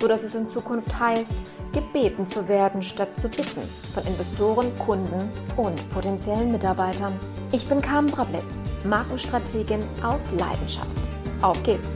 sodass es in Zukunft heißt, gebeten zu werden statt zu bitten von Investoren, Kunden und potenziellen Mitarbeitern. Ich bin Carmen Brablitz, Markenstrategin aus Leidenschaft. Auf geht's!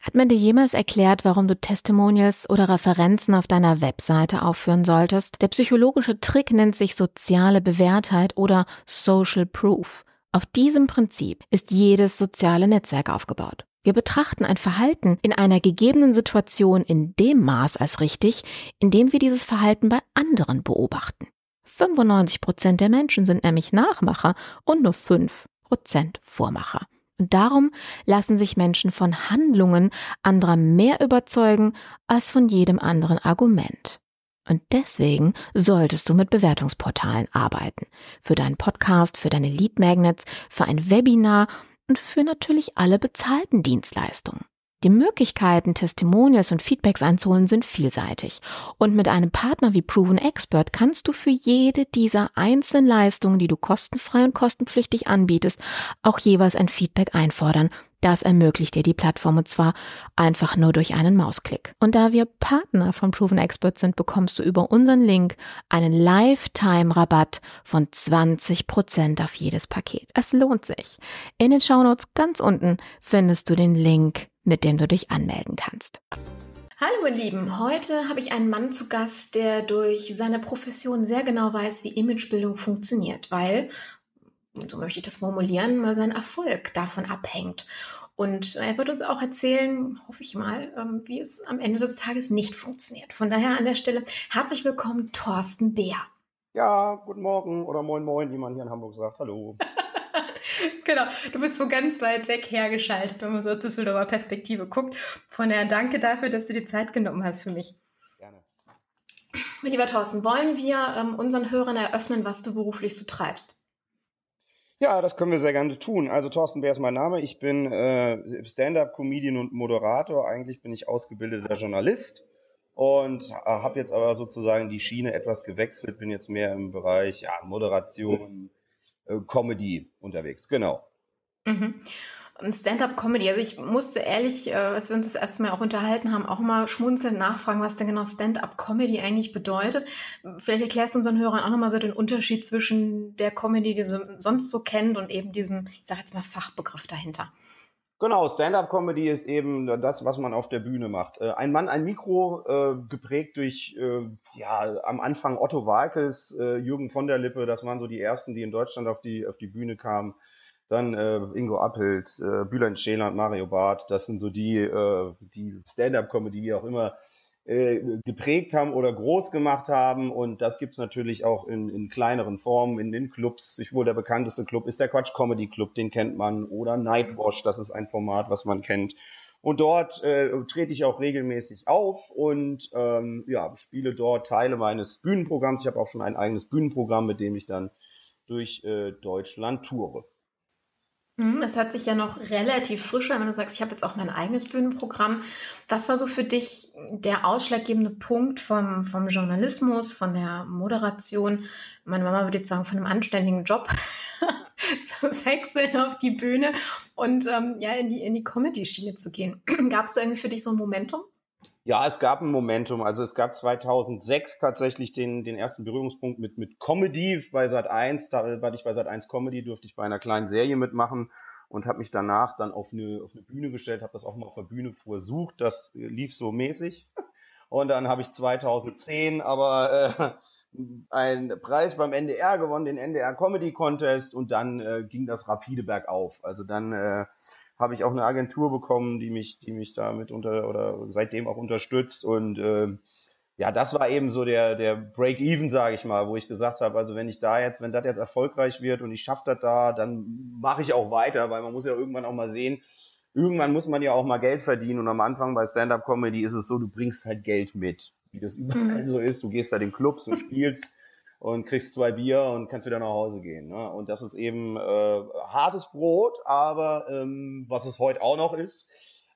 Hat man dir jemals erklärt, warum du Testimonials oder Referenzen auf deiner Webseite aufführen solltest? Der psychologische Trick nennt sich soziale Bewährtheit oder Social Proof. Auf diesem Prinzip ist jedes soziale Netzwerk aufgebaut. Wir betrachten ein Verhalten in einer gegebenen Situation in dem Maß als richtig, in dem wir dieses Verhalten bei anderen beobachten. 95 Prozent der Menschen sind nämlich Nachmacher und nur 5 Prozent Vormacher. Und darum lassen sich Menschen von Handlungen anderer mehr überzeugen als von jedem anderen Argument. Und deswegen solltest du mit Bewertungsportalen arbeiten. Für deinen Podcast, für deine Lead Magnets, für ein Webinar und für natürlich alle bezahlten Dienstleistungen. Die Möglichkeiten, Testimonials und Feedbacks einzuholen, sind vielseitig. Und mit einem Partner wie Proven Expert kannst du für jede dieser einzelnen Leistungen, die du kostenfrei und kostenpflichtig anbietest, auch jeweils ein Feedback einfordern. Das ermöglicht dir die Plattform und zwar einfach nur durch einen Mausklick. Und da wir Partner von Proven Expert sind, bekommst du über unseren Link einen Lifetime-Rabatt von 20% auf jedes Paket. Es lohnt sich. In den Shownotes ganz unten findest du den Link mit dem du dich anmelden kannst. Hallo ihr Lieben, heute habe ich einen Mann zu Gast, der durch seine Profession sehr genau weiß, wie Imagebildung funktioniert, weil, so möchte ich das formulieren, mal sein Erfolg davon abhängt. Und er wird uns auch erzählen, hoffe ich mal, ähm, wie es am Ende des Tages nicht funktioniert. Von daher an der Stelle herzlich willkommen, Thorsten Bär. Ja, guten Morgen oder moin moin, wie man hier in Hamburg sagt. Hallo. genau, du bist von ganz weit weg hergeschaltet, wenn man so aus Düsseldorfer Perspektive guckt. Von daher danke dafür, dass du die Zeit genommen hast für mich. Gerne. Mein lieber Thorsten, wollen wir ähm, unseren Hörern eröffnen, was du beruflich so treibst? Ja, das können wir sehr gerne tun. Also Thorsten Bär ist mein Name. Ich bin äh, Stand-up-Comedian und Moderator. Eigentlich bin ich ausgebildeter Journalist und äh, habe jetzt aber sozusagen die Schiene etwas gewechselt. Bin jetzt mehr im Bereich ja, Moderation, äh, Comedy unterwegs, genau. Mhm. Stand-up-Comedy. Also ich musste ehrlich, äh, als wir uns das erste Mal auch unterhalten haben, auch mal schmunzelnd nachfragen, was denn genau Stand-up-Comedy eigentlich bedeutet. Vielleicht erklärst du unseren Hörern auch nochmal so den Unterschied zwischen der Comedy, die du sonst so kennt und eben diesem, ich sag jetzt mal, Fachbegriff dahinter. Genau, Stand-up-Comedy ist eben das, was man auf der Bühne macht. Äh, ein Mann, ein Mikro, äh, geprägt durch, äh, ja, am Anfang Otto Walkes, Jürgen von der Lippe, das waren so die ersten, die in Deutschland auf die, auf die Bühne kamen. Dann äh, Ingo Appelt, äh, Bülent Scheler und Mario Barth, das sind so die, äh, die Stand-up-Comedy, wie auch immer, äh, geprägt haben oder groß gemacht haben. Und das gibt's natürlich auch in, in kleineren Formen, in den Clubs. Ich wohl der bekannteste Club ist der Quatsch Comedy Club, den kennt man. Oder Nightwash, das ist ein Format, was man kennt. Und dort äh, trete ich auch regelmäßig auf und ähm, ja, spiele dort Teile meines Bühnenprogramms. Ich habe auch schon ein eigenes Bühnenprogramm, mit dem ich dann durch äh, Deutschland toure. Mhm, es hört sich ja noch relativ frisch an, wenn du sagst, ich habe jetzt auch mein eigenes Bühnenprogramm. Was war so für dich der ausschlaggebende Punkt vom, vom Journalismus, von der Moderation? Meine Mama würde jetzt sagen, von einem anständigen Job zu wechseln auf die Bühne und ähm, ja, in die, in die Comedy-Schiene zu gehen. Gab es irgendwie für dich so ein Momentum? Ja, es gab ein Momentum. Also es gab 2006 tatsächlich den, den ersten Berührungspunkt mit, mit Comedy bei Sat 1. Da war ich bei Sat 1 Comedy, durfte ich bei einer kleinen Serie mitmachen und habe mich danach dann auf eine, auf eine Bühne gestellt, habe das auch mal auf der Bühne versucht. Das lief so mäßig. Und dann habe ich 2010 aber äh, einen Preis beim NDR gewonnen, den NDR Comedy Contest und dann äh, ging das rapide bergauf. Also dann äh, habe ich auch eine Agentur bekommen, die mich, die mich damit unter oder seitdem auch unterstützt. Und äh, ja, das war eben so der, der Break-Even, sage ich mal, wo ich gesagt habe, also wenn ich da jetzt, wenn das jetzt erfolgreich wird und ich schaffe das da, dann mache ich auch weiter, weil man muss ja irgendwann auch mal sehen, irgendwann muss man ja auch mal Geld verdienen. Und am Anfang bei Stand-Up-Comedy ist es so, du bringst halt Geld mit, wie das überall mhm. so ist, du gehst da in Clubs und spielst und kriegst zwei Bier und kannst wieder nach Hause gehen. Ne? Und das ist eben äh, hartes Brot, aber ähm, was es heute auch noch ist,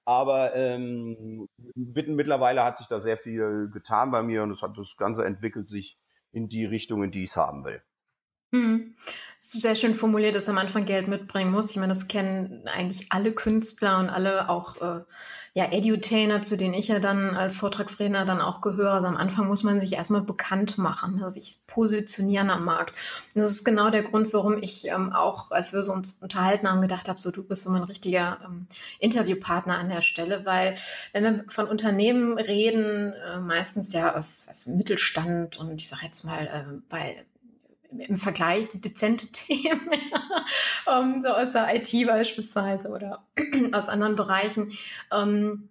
aber ähm, mittlerweile hat sich da sehr viel getan bei mir und das, hat, das Ganze entwickelt sich in die Richtung, in die ich es haben will. Hm. Ist sehr schön formuliert, dass am Anfang Geld mitbringen muss. Ich meine, das kennen eigentlich alle Künstler und alle auch äh, ja, Edutainer, zu denen ich ja dann als Vortragsredner dann auch gehöre. Also am Anfang muss man sich erstmal bekannt machen, also sich positionieren am Markt. Und das ist genau der Grund, warum ich ähm, auch, als wir so uns unterhalten haben, gedacht habe, so du bist so mein richtiger ähm, Interviewpartner an der Stelle, weil wenn wir von Unternehmen reden, äh, meistens ja aus, aus Mittelstand und ich sage jetzt mal äh, bei im Vergleich dezente Themen, um, so aus der IT beispielsweise oder aus anderen Bereichen. Ähm,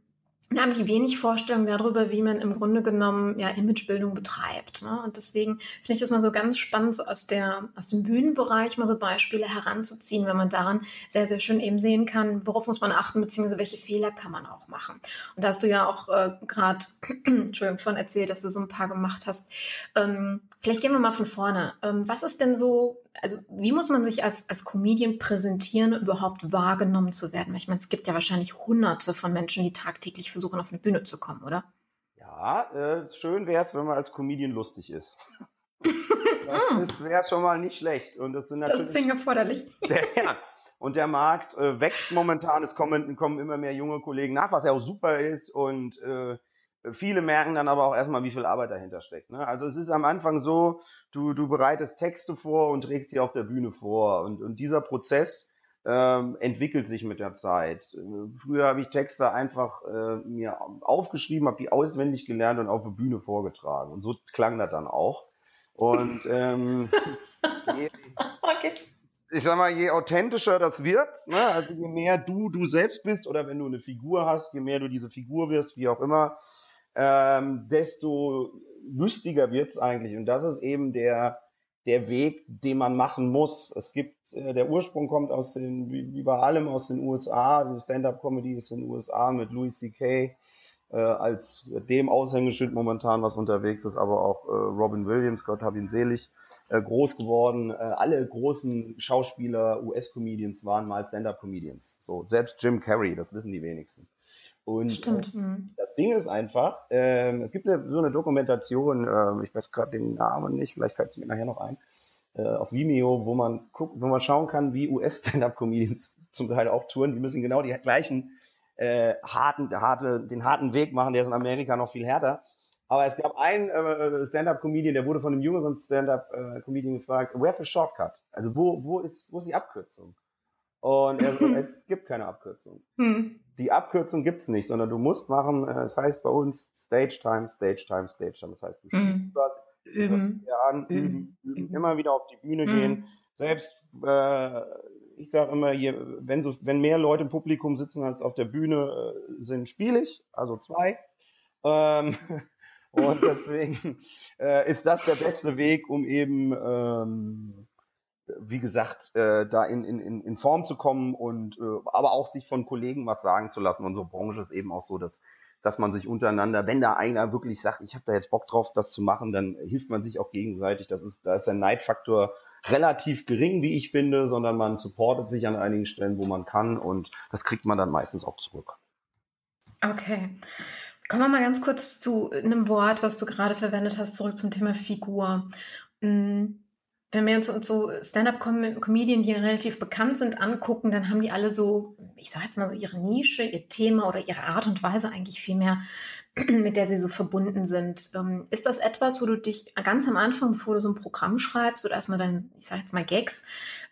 und haben die wenig Vorstellung darüber, wie man im Grunde genommen ja Imagebildung betreibt. Ne? Und deswegen finde ich das mal so ganz spannend, so aus der aus dem Bühnenbereich mal so Beispiele heranzuziehen, wenn man daran sehr sehr schön eben sehen kann, worauf muss man achten beziehungsweise welche Fehler kann man auch machen. Und da hast du ja auch äh, gerade Entschuldigung von erzählt, dass du so ein paar gemacht hast. Ähm, vielleicht gehen wir mal von vorne. Ähm, was ist denn so also wie muss man sich als, als Comedian präsentieren, überhaupt wahrgenommen zu werden? Weil ich meine, es gibt ja wahrscheinlich hunderte von Menschen, die tagtäglich versuchen, auf eine Bühne zu kommen, oder? Ja, äh, schön wäre es, wenn man als Comedian lustig ist. das wäre schon mal nicht schlecht. Und das sind natürlich. Das ist erforderlich. Der, ja. Und der Markt äh, wächst momentan. Es kommen, kommen immer mehr junge Kollegen nach, was ja auch super ist. Und äh, viele merken dann aber auch erstmal, wie viel Arbeit dahinter steckt. Ne? Also es ist am Anfang so, du, du bereitest Texte vor und trägst sie auf der Bühne vor. Und, und dieser Prozess ähm, entwickelt sich mit der Zeit. Früher habe ich Texte einfach äh, mir aufgeschrieben, habe die auswendig gelernt und auf der Bühne vorgetragen. Und so klang das dann auch. Und ähm, je, okay. ich sag mal, je authentischer das wird, ne, also je mehr du du selbst bist oder wenn du eine Figur hast, je mehr du diese Figur wirst, wie auch immer, ähm, desto lustiger wird's eigentlich. Und das ist eben der, der Weg, den man machen muss. Es gibt, äh, der Ursprung kommt aus den, wie, wie bei allem aus den USA. Die Stand-up-Comedy ist in den USA mit Louis C.K. Äh, als dem Aushängeschild momentan, was unterwegs ist, aber auch äh, Robin Williams, Gott hab ihn selig, äh, groß geworden. Äh, alle großen Schauspieler, US-Comedians waren mal Stand-up-Comedians. So, selbst Jim Carrey, das wissen die wenigsten. Und Stimmt. Äh, das Ding ist einfach, äh, es gibt eine, so eine Dokumentation, äh, ich weiß gerade den Namen nicht, vielleicht fällt es mir nachher noch ein, äh, auf Vimeo, wo man guckt, wo man schauen kann, wie US-Stand-Up-Comedians zum Teil auch touren. Die müssen genau die gleichen äh, harten, harte, den harten Weg machen, der ist in Amerika noch viel härter. Aber es gab einen äh, Stand-Up-Comedian, der wurde von einem jüngeren Stand-Up-Comedian äh, gefragt, where's the shortcut? Also wo, wo ist, wo ist die Abkürzung? Und er, es gibt keine Abkürzung. Hm. Die Abkürzung gibt's nicht, sondern du musst machen, äh, es das heißt bei uns Stage Time, Stage Time, Stage Time. Das heißt, du hm. was, üben, an, üben, üben, üben, immer wieder auf die Bühne hm. gehen. Selbst, äh, ich sage immer, je, wenn, so, wenn mehr Leute im Publikum sitzen als auf der Bühne äh, sind, spiele ich, also zwei. Ähm, und deswegen äh, ist das der beste Weg, um eben ähm, wie gesagt, äh, da in, in, in Form zu kommen und äh, aber auch sich von Kollegen was sagen zu lassen. Unsere Branche ist eben auch so, dass dass man sich untereinander, wenn da einer wirklich sagt, ich habe da jetzt Bock drauf, das zu machen, dann hilft man sich auch gegenseitig. Das ist, da ist der Neidfaktor relativ gering, wie ich finde, sondern man supportet sich an einigen Stellen, wo man kann und das kriegt man dann meistens auch zurück. Okay. Kommen wir mal ganz kurz zu einem Wort, was du gerade verwendet hast, zurück zum Thema Figur. Hm wenn wir uns so Stand-up-Comedien, die relativ bekannt sind, angucken, dann haben die alle so, ich sage jetzt mal so ihre Nische, ihr Thema oder ihre Art und Weise eigentlich viel mehr, mit der sie so verbunden sind. Ähm, ist das etwas, wo du dich ganz am Anfang, bevor du so ein Programm schreibst oder erstmal dann, ich sage jetzt mal Gags,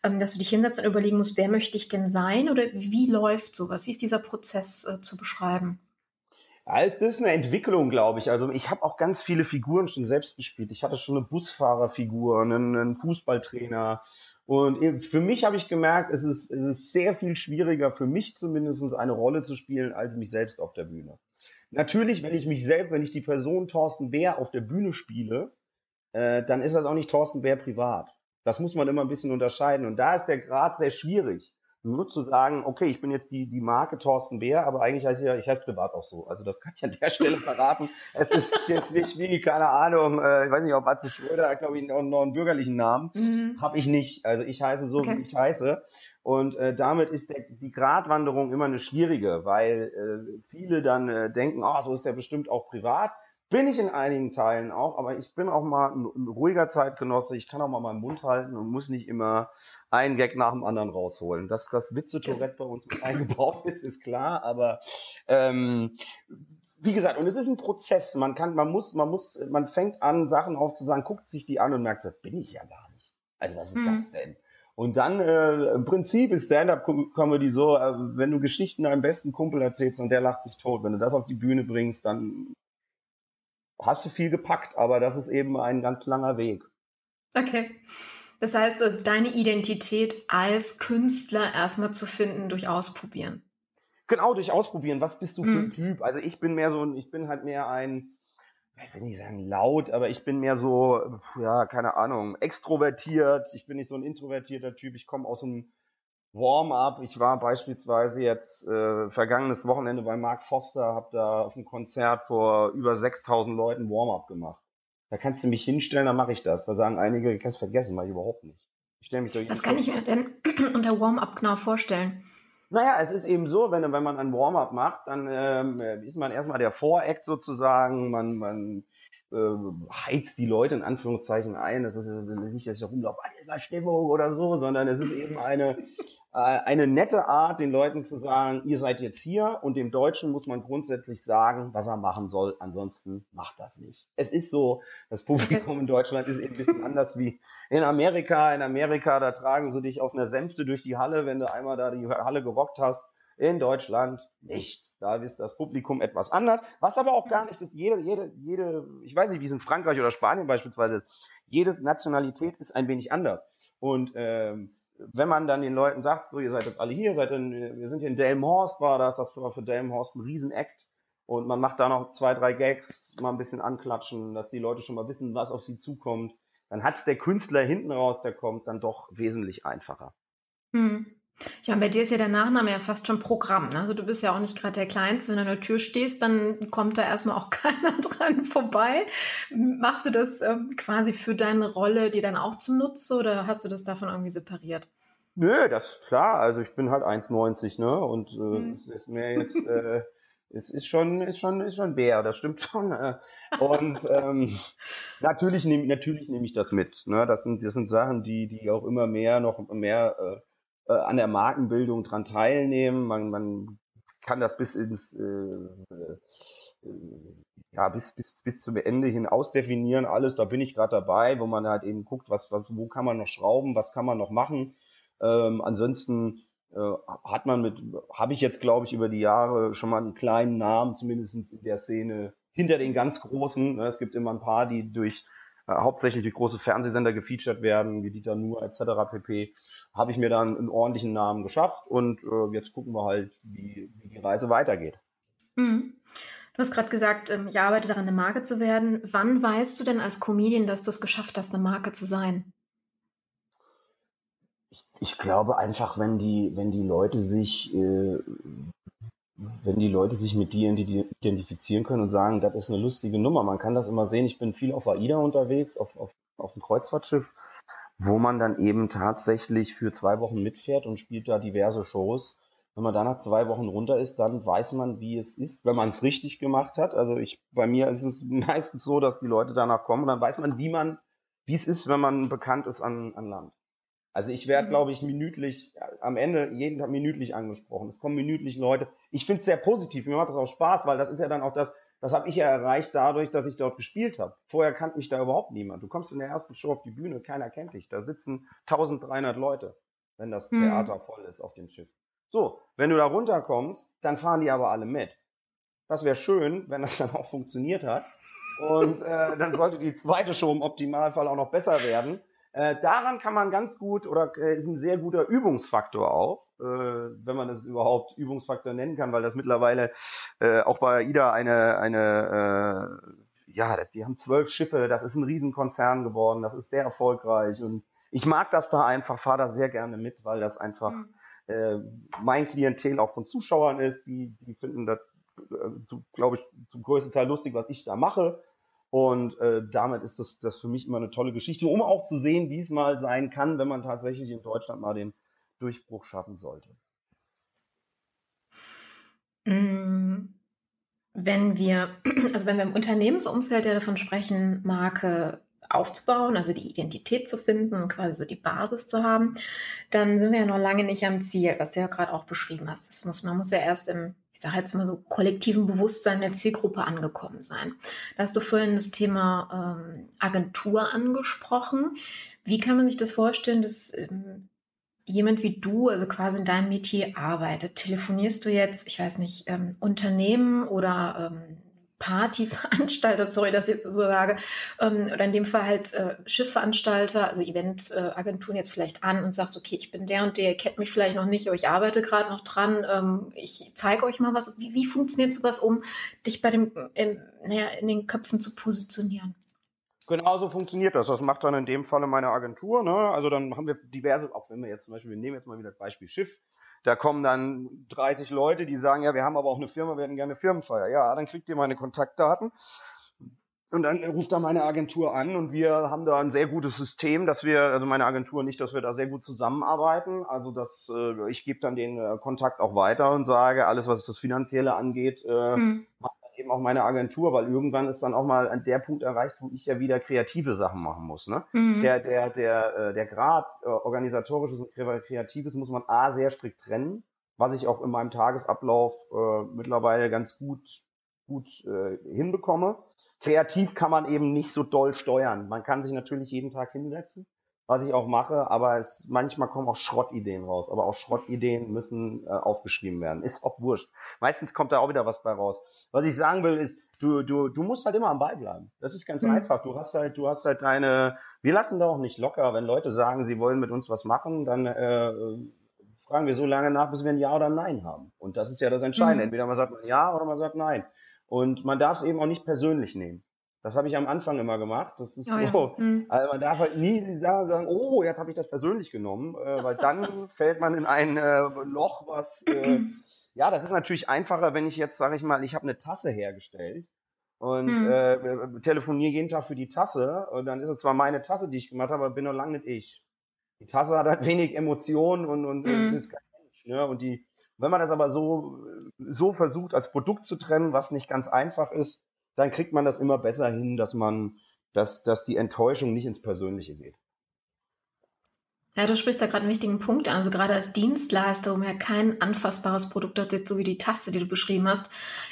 ähm, dass du dich hinsetzt und überlegen musst, wer möchte ich denn sein oder wie läuft sowas? Wie ist dieser Prozess äh, zu beschreiben? Ja, es ist eine Entwicklung, glaube ich. Also ich habe auch ganz viele Figuren schon selbst gespielt. Ich hatte schon eine Busfahrerfigur, einen, einen Fußballtrainer. Und für mich habe ich gemerkt, es ist, es ist sehr viel schwieriger, für mich zumindest eine Rolle zu spielen, als mich selbst auf der Bühne. Natürlich, wenn ich mich selbst, wenn ich die Person Thorsten Bär auf der Bühne spiele, äh, dann ist das auch nicht Thorsten Bär privat. Das muss man immer ein bisschen unterscheiden. Und da ist der Grad sehr schwierig nur zu sagen, okay, ich bin jetzt die, die Marke Thorsten Bär, aber eigentlich heiße ich ja, ich heiße privat auch so. Also das kann ich an der Stelle verraten. es ist jetzt nicht wie, keine Ahnung, äh, ich weiß nicht, ob Atze Schröder glaube ich, noch, noch einen bürgerlichen Namen. Mhm. Habe ich nicht. Also ich heiße so, okay. wie ich heiße. Und äh, damit ist der, die Gratwanderung immer eine schwierige, weil äh, viele dann äh, denken, ah, oh, so ist der bestimmt auch privat. Bin ich in einigen Teilen auch, aber ich bin auch mal ein, ein ruhiger Zeitgenosse. Ich kann auch mal meinen Mund halten und muss nicht immer einen Gag nach dem anderen rausholen. Dass das Witze-Tourette bei uns mit eingebaut ist, ist klar, aber ähm, wie gesagt, und es ist ein Prozess. Man kann, man muss, man muss, man fängt an, Sachen aufzusagen, guckt sich die an und merkt, das bin ich ja gar nicht. Also was ist mhm. das denn? Und dann äh, im Prinzip ist Stand-up-Comedy so, äh, wenn du Geschichten deinem besten Kumpel erzählst und der lacht sich tot, wenn du das auf die Bühne bringst, dann hast du viel gepackt, aber das ist eben ein ganz langer Weg. Okay. Das heißt, äh, deine Identität als Künstler erstmal zu finden durch Ausprobieren. Genau, durch Ausprobieren. Was bist du für ein mhm. Typ? Also ich bin mehr so, ich bin halt mehr ein, ich will nicht sagen laut, aber ich bin mehr so, ja, keine Ahnung, extrovertiert. Ich bin nicht so ein introvertierter Typ. Ich komme aus einem Warm-up. Ich war beispielsweise jetzt äh, vergangenes Wochenende bei Mark Foster, habe da auf einem Konzert vor über 6000 Leuten Warm-up gemacht. Da kannst du mich hinstellen, dann mache ich das. Da sagen einige, kannst vergessen, mache ich überhaupt nicht. Ich stelle mich durch. Was kann ich mir denn unter Warm-up genau vorstellen? Naja, es ist eben so, wenn, wenn man ein Warm-up macht, dann ähm, ist man erstmal der Voreact sozusagen, man, man äh, heizt die Leute in Anführungszeichen ein. Das ist nicht, dass ich rumlaufe, Stimmung oder so, sondern es ist eben eine, eine nette Art, den Leuten zu sagen, ihr seid jetzt hier und dem Deutschen muss man grundsätzlich sagen, was er machen soll. Ansonsten macht das nicht. Es ist so, das Publikum in Deutschland ist eben ein bisschen anders wie in Amerika. In Amerika, da tragen sie dich auf einer Sänfte durch die Halle, wenn du einmal da die Halle gerockt hast. In Deutschland nicht. Da ist das Publikum etwas anders. Was aber auch gar nicht ist, jede, jede, jede, ich weiß nicht, wie es in Frankreich oder Spanien beispielsweise ist. Jede Nationalität ist ein wenig anders. Und ähm, wenn man dann den Leuten sagt, so ihr seid jetzt alle hier, seid in, wir sind hier in Delmhorst, war das, das war für Delmhorst ein Riesenakt. Und man macht da noch zwei, drei Gags, mal ein bisschen anklatschen, dass die Leute schon mal wissen, was auf sie zukommt. Dann hat's der Künstler hinten raus, der kommt, dann doch wesentlich einfacher. Hm. Ja, und bei dir ist ja der Nachname ja fast schon Programm. Ne? Also du bist ja auch nicht gerade der Kleinste. Wenn du an der Tür stehst, dann kommt da erstmal auch keiner dran vorbei. Machst du das ähm, quasi für deine Rolle dir dann auch zum Nutze oder hast du das davon irgendwie separiert? Nö, das ist klar. Also ich bin halt 1,90, ne? Und äh, hm. es ist mir jetzt, äh, es ist schon, ist schon, ist schon Bär, das stimmt schon. Äh. Und ähm, natürlich nehme natürlich nehme ich das mit. Ne? Das sind, das sind Sachen, die, die auch immer mehr noch mehr äh, äh, an der Markenbildung dran teilnehmen. Man, man kann das bis ins äh, äh, ja bis bis bis zum Ende hin ausdefinieren. Alles, da bin ich gerade dabei, wo man halt eben guckt, was, was wo kann man noch schrauben, was kann man noch machen. Ähm, ansonsten äh, hat man mit, habe ich jetzt glaube ich über die Jahre schon mal einen kleinen Namen zumindestens in der Szene hinter den ganz großen. Ne, es gibt immer ein paar, die durch hauptsächlich durch große Fernsehsender gefeatured werden, wie Dieter Nuhr etc. pp habe ich mir dann einen ordentlichen Namen geschafft und äh, jetzt gucken wir halt, wie, wie die Reise weitergeht. Mhm. Du hast gerade gesagt, ähm, ich arbeite daran, eine Marke zu werden. Wann weißt du denn als Comedian, dass du es geschafft hast, eine Marke zu sein? Ich, ich glaube einfach, wenn die, wenn die Leute sich, äh, wenn die Leute sich mit dir identifizieren können und sagen, das ist eine lustige Nummer. Man kann das immer sehen. Ich bin viel auf AIDA unterwegs, auf, auf, auf dem Kreuzfahrtschiff wo man dann eben tatsächlich für zwei Wochen mitfährt und spielt da diverse Shows. Wenn man dann nach zwei Wochen runter ist, dann weiß man, wie es ist, wenn man es richtig gemacht hat. Also ich, bei mir ist es meistens so, dass die Leute danach kommen und dann weiß man, wie man, wie es ist, wenn man bekannt ist an, an Land. Also ich werde, mhm. glaube ich, minütlich, am Ende jeden Tag minütlich angesprochen. Es kommen minütlich Leute. Ich finde es sehr positiv. Mir macht das auch Spaß, weil das ist ja dann auch das, das habe ich ja erreicht dadurch, dass ich dort gespielt habe. Vorher kannte mich da überhaupt niemand. Du kommst in der ersten Show auf die Bühne, keiner kennt dich. Da sitzen 1300 Leute, wenn das mhm. Theater voll ist auf dem Schiff. So, wenn du da runterkommst, dann fahren die aber alle mit. Das wäre schön, wenn das dann auch funktioniert hat. Und äh, dann sollte die zweite Show im Optimalfall auch noch besser werden. Äh, daran kann man ganz gut oder äh, ist ein sehr guter Übungsfaktor auch, äh, wenn man das überhaupt Übungsfaktor nennen kann, weil das mittlerweile äh, auch bei AIDA eine, eine äh, ja, die haben zwölf Schiffe, das ist ein Riesenkonzern geworden, das ist sehr erfolgreich und ich mag das da einfach, fahre da sehr gerne mit, weil das einfach mhm. äh, mein Klientel auch von Zuschauern ist, die, die finden das, äh, glaube ich, zum größten Teil lustig, was ich da mache. Und äh, damit ist das, das für mich immer eine tolle Geschichte, um auch zu sehen, wie es mal sein kann, wenn man tatsächlich in Deutschland mal den Durchbruch schaffen sollte. Mm, wenn wir, also wenn wir im Unternehmensumfeld ja davon sprechen, Marke aufzubauen, also die Identität zu finden und quasi so die Basis zu haben, dann sind wir ja noch lange nicht am Ziel, was du ja gerade auch beschrieben hast. Das muss, man muss ja erst im, ich sage jetzt mal so, kollektiven Bewusstsein der Zielgruppe angekommen sein. Da hast du vorhin das Thema ähm, Agentur angesprochen. Wie kann man sich das vorstellen, dass ähm, jemand wie du, also quasi in deinem Metier arbeitet? Telefonierst du jetzt, ich weiß nicht, ähm, Unternehmen oder ähm, Partyveranstalter, sorry, dass ich jetzt so sage, ähm, oder in dem Fall halt äh, Schiffveranstalter, also Eventagenturen äh, jetzt vielleicht an und sagst, okay, ich bin der und der, ihr kennt mich vielleicht noch nicht, aber ich arbeite gerade noch dran, ähm, ich zeige euch mal was. Wie, wie funktioniert sowas, um dich bei dem, ähm, naja, in den Köpfen zu positionieren? Genau so funktioniert das. Das macht dann in dem Falle meine Agentur. Ne? Also dann haben wir diverse, auch wenn wir jetzt zum Beispiel, wir nehmen jetzt mal wieder das Beispiel Schiff, da kommen dann 30 Leute, die sagen, ja, wir haben aber auch eine Firma, wir hätten gerne Firmenfeier. Ja, dann kriegt ihr meine Kontaktdaten. Und dann ruft da meine Agentur an und wir haben da ein sehr gutes System, dass wir, also meine Agentur nicht, dass wir da sehr gut zusammenarbeiten. Also dass äh, ich gebe dann den äh, Kontakt auch weiter und sage, alles was das Finanzielle angeht, äh, mhm eben auch meine Agentur, weil irgendwann ist dann auch mal an der Punkt erreicht, wo ich ja wieder kreative Sachen machen muss. Ne? Mhm. Der, der, der, äh, der Grad äh, organisatorisches und kreatives muss man A sehr strikt trennen, was ich auch in meinem Tagesablauf äh, mittlerweile ganz gut gut äh, hinbekomme. Kreativ kann man eben nicht so doll steuern. Man kann sich natürlich jeden Tag hinsetzen was ich auch mache, aber es manchmal kommen auch Schrottideen raus. Aber auch Schrottideen müssen äh, aufgeschrieben werden. Ist auch wurscht. Meistens kommt da auch wieder was bei raus. Was ich sagen will, ist, du, du, du musst halt immer am Ball bleiben. Das ist ganz mhm. einfach. Du hast halt, du hast halt deine, wir lassen da auch nicht locker. Wenn Leute sagen, sie wollen mit uns was machen, dann äh, fragen wir so lange nach, bis wir ein Ja oder ein Nein haben. Und das ist ja das Entscheidende. Mhm. Entweder man sagt Ja oder man sagt Nein. Und man darf es eben auch nicht persönlich nehmen. Das habe ich am Anfang immer gemacht. Das ist oh, so. Ja. Hm. Also man darf halt nie sagen, oh, jetzt habe ich das persönlich genommen, äh, weil dann fällt man in ein äh, Loch, was äh, ja, das ist natürlich einfacher, wenn ich jetzt, sage ich mal, ich habe eine Tasse hergestellt und hm. äh, telefoniere jeden Tag für die Tasse und dann ist es zwar meine Tasse, die ich gemacht habe, aber bin noch lange nicht ich. Die Tasse hat halt wenig Emotionen und, und hm. es ist kein Mensch. Ne? Und die, wenn man das aber so, so versucht, als Produkt zu trennen, was nicht ganz einfach ist, dann kriegt man das immer besser hin, dass man, dass, dass die Enttäuschung nicht ins Persönliche geht. Ja, du sprichst da gerade einen wichtigen Punkt an. Also gerade als Dienstleister, man ja kein anfassbares Produkt hat, jetzt so wie die Taste, die du beschrieben hast,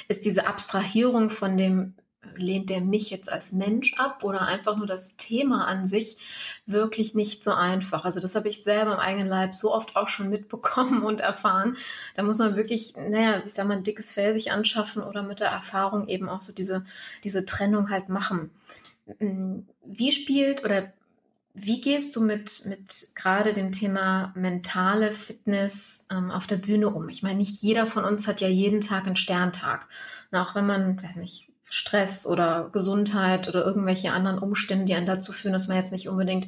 ist diese Abstrahierung von dem lehnt der mich jetzt als Mensch ab oder einfach nur das Thema an sich wirklich nicht so einfach. Also das habe ich selber im eigenen Leib so oft auch schon mitbekommen und erfahren. Da muss man wirklich, naja, ich sag mal, ein dickes Fell sich anschaffen oder mit der Erfahrung eben auch so diese, diese Trennung halt machen. Wie spielt oder wie gehst du mit, mit gerade dem Thema mentale Fitness ähm, auf der Bühne um? Ich meine, nicht jeder von uns hat ja jeden Tag einen Sterntag. Und auch wenn man, weiß nicht, Stress oder Gesundheit oder irgendwelche anderen Umstände, die einen dazu führen, dass man jetzt nicht unbedingt